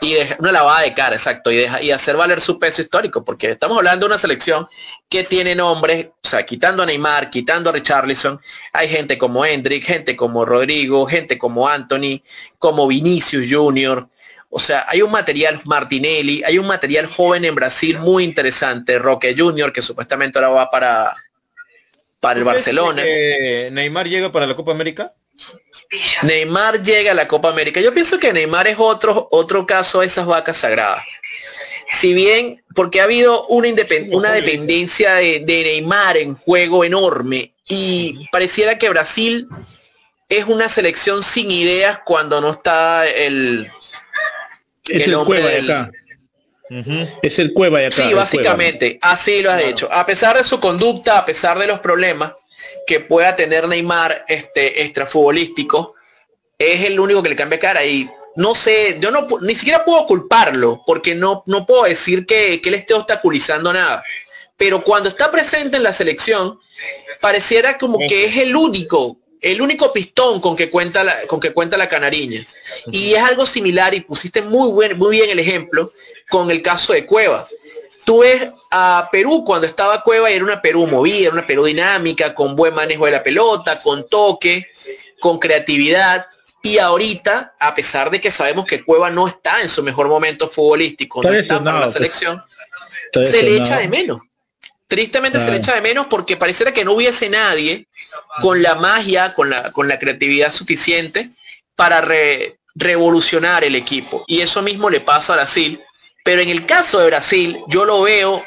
y una lavada de cara, exacto, y, y, hacer valer su peso histórico, porque estamos hablando de una selección que tiene nombres, o sea, quitando a Neymar, quitando a Richarlison, hay gente como Hendrick, gente como Rodrigo, gente como Anthony, como Vinicius Junior, o sea, hay un material Martinelli, hay un material joven en Brasil muy interesante, Roque Junior, que supuestamente ahora va para, para el Barcelona. Neymar llega para la Copa América? Neymar llega a la Copa América. Yo pienso que Neymar es otro, otro caso de esas vacas sagradas. Si bien, porque ha habido una, una dependencia de, Neymar en juego enorme y pareciera que Brasil es una selección sin ideas cuando no está el, el, hombre de acá. Es el cueva de acá. Sí, básicamente, así lo ha hecho. A pesar de su conducta, a pesar de los problemas, que pueda tener Neymar este extrafutbolístico es el único que le cambia cara y no sé, yo no ni siquiera puedo culparlo porque no, no puedo decir que, que él esté obstaculizando nada. Pero cuando está presente en la selección, pareciera como que es el único, el único pistón con que cuenta la, con que cuenta la canariña. Y es algo similar y pusiste muy, buen, muy bien el ejemplo con el caso de Cuevas. Tú ves a Perú cuando estaba Cueva y era una Perú movida, una Perú dinámica, con buen manejo de la pelota, con toque, con creatividad. Y ahorita, a pesar de que sabemos que Cueva no está en su mejor momento futbolístico, no está para la pues. selección, se le echa de menos. Tristemente se le echa de menos porque pareciera que no hubiese nadie con la magia, con la, con la creatividad suficiente para revolucionar el equipo. Y eso mismo le pasa a Brasil pero en el caso de Brasil, yo lo veo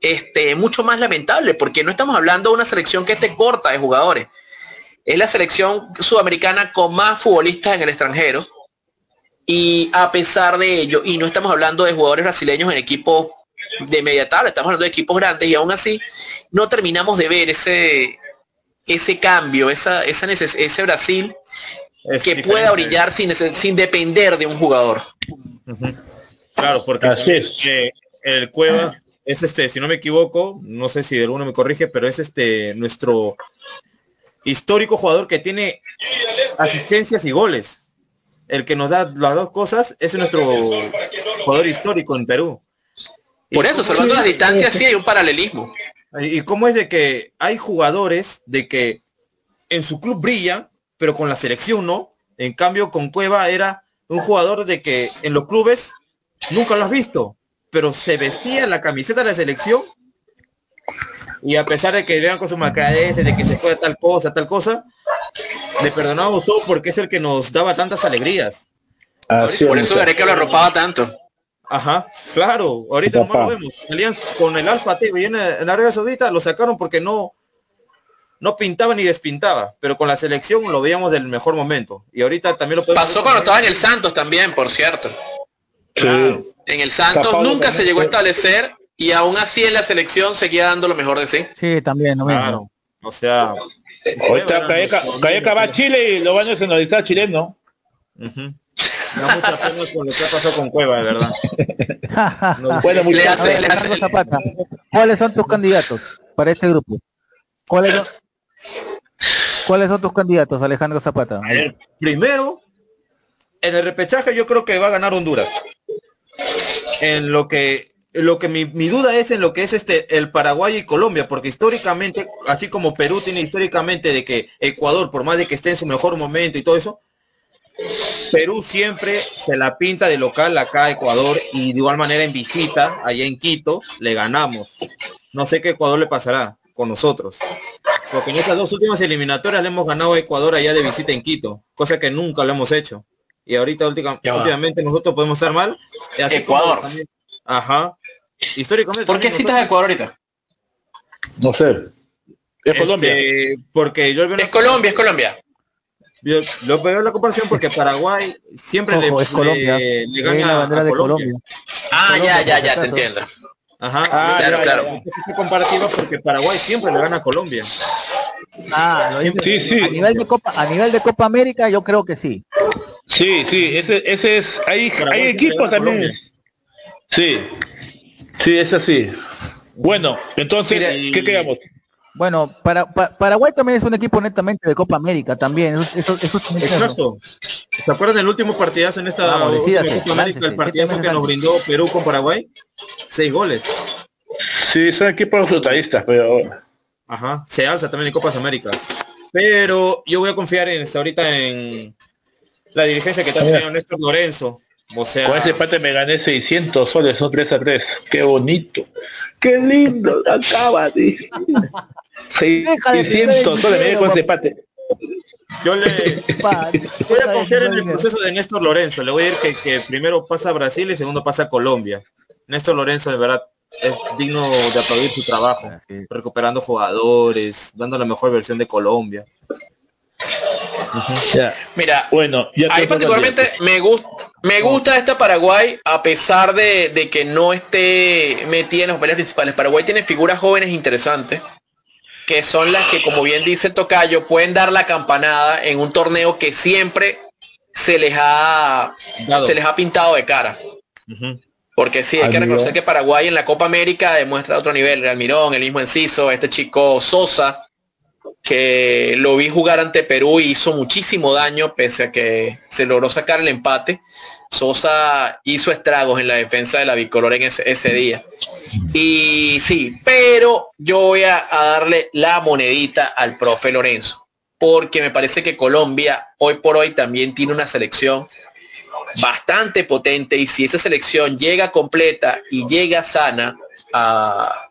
este, mucho más lamentable, porque no estamos hablando de una selección que esté corta de jugadores. Es la selección sudamericana con más futbolistas en el extranjero. Y a pesar de ello, y no estamos hablando de jugadores brasileños en equipos de media tabla, estamos hablando de equipos grandes y aún así no terminamos de ver ese, ese cambio, esa, esa ese Brasil que pueda brillar sin, sin depender de un jugador. Claro, porque es. que el Cueva es este, si no me equivoco, no sé si alguno me corrige, pero es este nuestro histórico jugador que tiene asistencias y goles. El que nos da las dos cosas es nuestro jugador histórico en Perú. Por eso, salvando las distancias, sí hay un paralelismo. Y cómo es de que hay jugadores de que en su club brilla, pero con la selección no. En cambio, con Cueva era un jugador de que en los clubes Nunca lo has visto, pero se vestía la camiseta de la selección y a pesar de que vean con su macadez, de que se fue a tal cosa, tal cosa, le perdonamos todo porque es el que nos daba tantas alegrías. Por eso que lo arropaba tanto. Ajá, claro, ahorita no lo vemos. con el Alfa T y en, Arabia Saudita lo sacaron porque no, no pintaba ni despintaba, pero con la selección lo veíamos del mejor momento. Y ahorita también lo podemos Pasó cuando estaba en el Santos también, por cierto. Claro. En el Santos nunca se llegó a establecer y aún así en la selección seguía dando lo mejor de sí. Sí, también, no claro. O sea, ahorita Calleca va a Chile y lo van a nacionalizar chileno. Uh -huh. No mucha pena con lo que ha pasado con Cueva, de verdad. bueno, le hace, le hace. Zapata, ¿Cuáles son tus candidatos para este grupo? ¿Cuáles son, ¿Cuáles son tus candidatos, Alejandro Zapata? primero, en el repechaje yo creo que va a ganar Honduras. En lo que lo que mi, mi, duda es en lo que es este el Paraguay y Colombia, porque históricamente, así como Perú tiene históricamente de que Ecuador, por más de que esté en su mejor momento y todo eso, Perú siempre se la pinta de local acá a Ecuador y de igual manera en visita, allá en Quito, le ganamos. No sé qué Ecuador le pasará con nosotros. Porque en estas dos últimas eliminatorias le hemos ganado a Ecuador allá de visita en Quito, cosa que nunca lo hemos hecho. Y ahorita últimamente nosotros podemos estar mal. Ecuador. ajá. Históricamente. ¿Por qué citas a Ecuador ahorita? No sé. Es Colombia. Este, porque yo Es Colombia, es Colombia. Yo lo veo la comparación porque Paraguay siempre le, es Colombia. le, le gana a, de Colombia. Ah, ya, ya, ya, te entiendo. Ajá, ah, claro, ya, claro. Ya. Es comparativa porque Paraguay siempre le gana a Colombia. Ah, lo dice, sí, sí. A nivel de Copa, a nivel de Copa América, yo creo que sí. Sí, sí, ese, ese es, hay, hay equipos también. Sí, sí, es así. Bueno, entonces, ¿qué quedamos? Bueno, para, Paraguay también es un equipo netamente de Copa América también. Eso, eso, Exacto. ¿Se acuerdan del último partidazo en esta Copa América? El partidazo que nos brindó Perú con Paraguay. Seis goles. Sí, son equipos resultadistas, pero... Ajá, se alza también en Copas Américas. Pero yo voy a confiar en ahorita en la dirigencia que está teniendo Néstor Lorenzo. O sea, con ese empate me gané 600 soles, son 3 a 3. Qué bonito. Qué lindo. Acaba, tío. 600 soles con ese empate. Yo le voy a confiar en el proceso de Néstor Lorenzo. Le voy a decir que, primero pasa a Brasil y segundo pasa a Colombia. Néstor Lorenzo de verdad es digno de aplaudir su trabajo, recuperando jugadores, dando la mejor versión de Colombia. Mira, bueno, ahí particularmente me gusta, me gusta esta Paraguay a pesar de, de, que no esté metida en los papeles principales. Paraguay tiene figuras jóvenes interesantes que son las que, como bien dice el Tocayo, pueden dar la campanada en un torneo que siempre se les ha, se les ha pintado de cara. Porque sí, hay que reconocer que Paraguay en la Copa América demuestra otro nivel. Real Mirón, el mismo Enciso, este chico Sosa, que lo vi jugar ante Perú y hizo muchísimo daño pese a que se logró sacar el empate. Sosa hizo estragos en la defensa de la bicolor en ese, día. Y sí, pero yo voy a, darle la monedita al profe Lorenzo, porque me parece que Colombia hoy por hoy también tiene una selección bastante potente y si esa selección llega completa y llega sana a,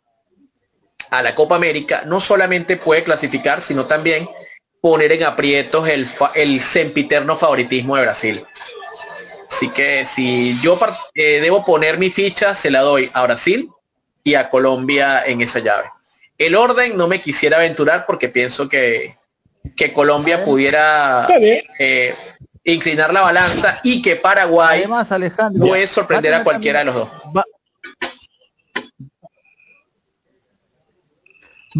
a la Copa América, no solamente puede clasificar, sino también poner en aprietos el, el sempiterno favoritismo de Brasil. Así que si yo eh, debo poner mi ficha, se la doy a Brasil y a Colombia en esa llave. El orden no me quisiera aventurar porque pienso que, que Colombia pudiera eh, inclinar la balanza y que Paraguay puede sorprender a cualquiera de los dos. Va,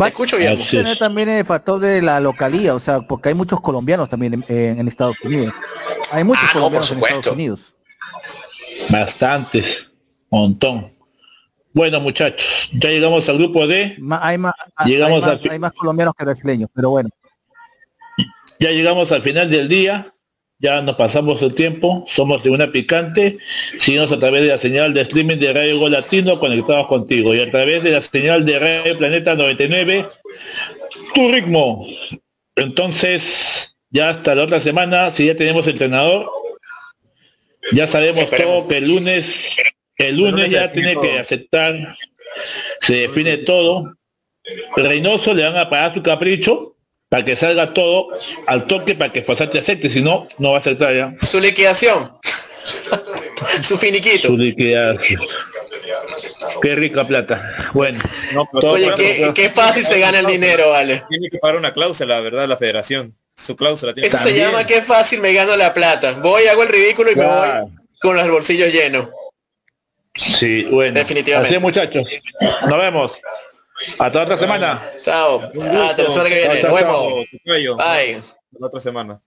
escucho bien. tener también el factor de la localía, o sea, porque hay muchos colombianos también en, Estados Unidos. Hay muchos ah, colombianos en Estados Unidos. Bastantes, montón. Bueno, muchachos, ya llegamos al grupo D. hay, más, llegamos hay más colombianos que brasileños, pero bueno. Ya llegamos al final del día ya nos pasamos el tiempo, somos de una picante, síguenos a través de la señal de streaming de Radio Gol Latino conectados contigo. Y a través de la señal de Radio Planeta 99, tu ritmo. Entonces, ya hasta la otra semana, si ya tenemos entrenador, ya sabemos todo que el lunes, el lunes ya tiene que aceptar, se define todo. Reynoso le van a pagar su capricho, para que salga todo al toque para que Pasante acepte, si no, no va a aceptar ya. Su liquidación. Su finiquito. Su liquidación. Qué rica plata. Bueno. Oye, qué, qué, fácil se gana el dinero, vale. Tiene que pagar una cláusula, ¿verdad? La federación. Su cláusula tiene Eso se llama qué fácil me gano la plata. Voy, hago el ridículo y me voy con los bolsillos llenos. Sí, bueno. Definitivamente. Así muchachos. Nos vemos. Hasta otra semana. Chao. Hasta la semana que viene. Nos vemos. Bye. La otra semana.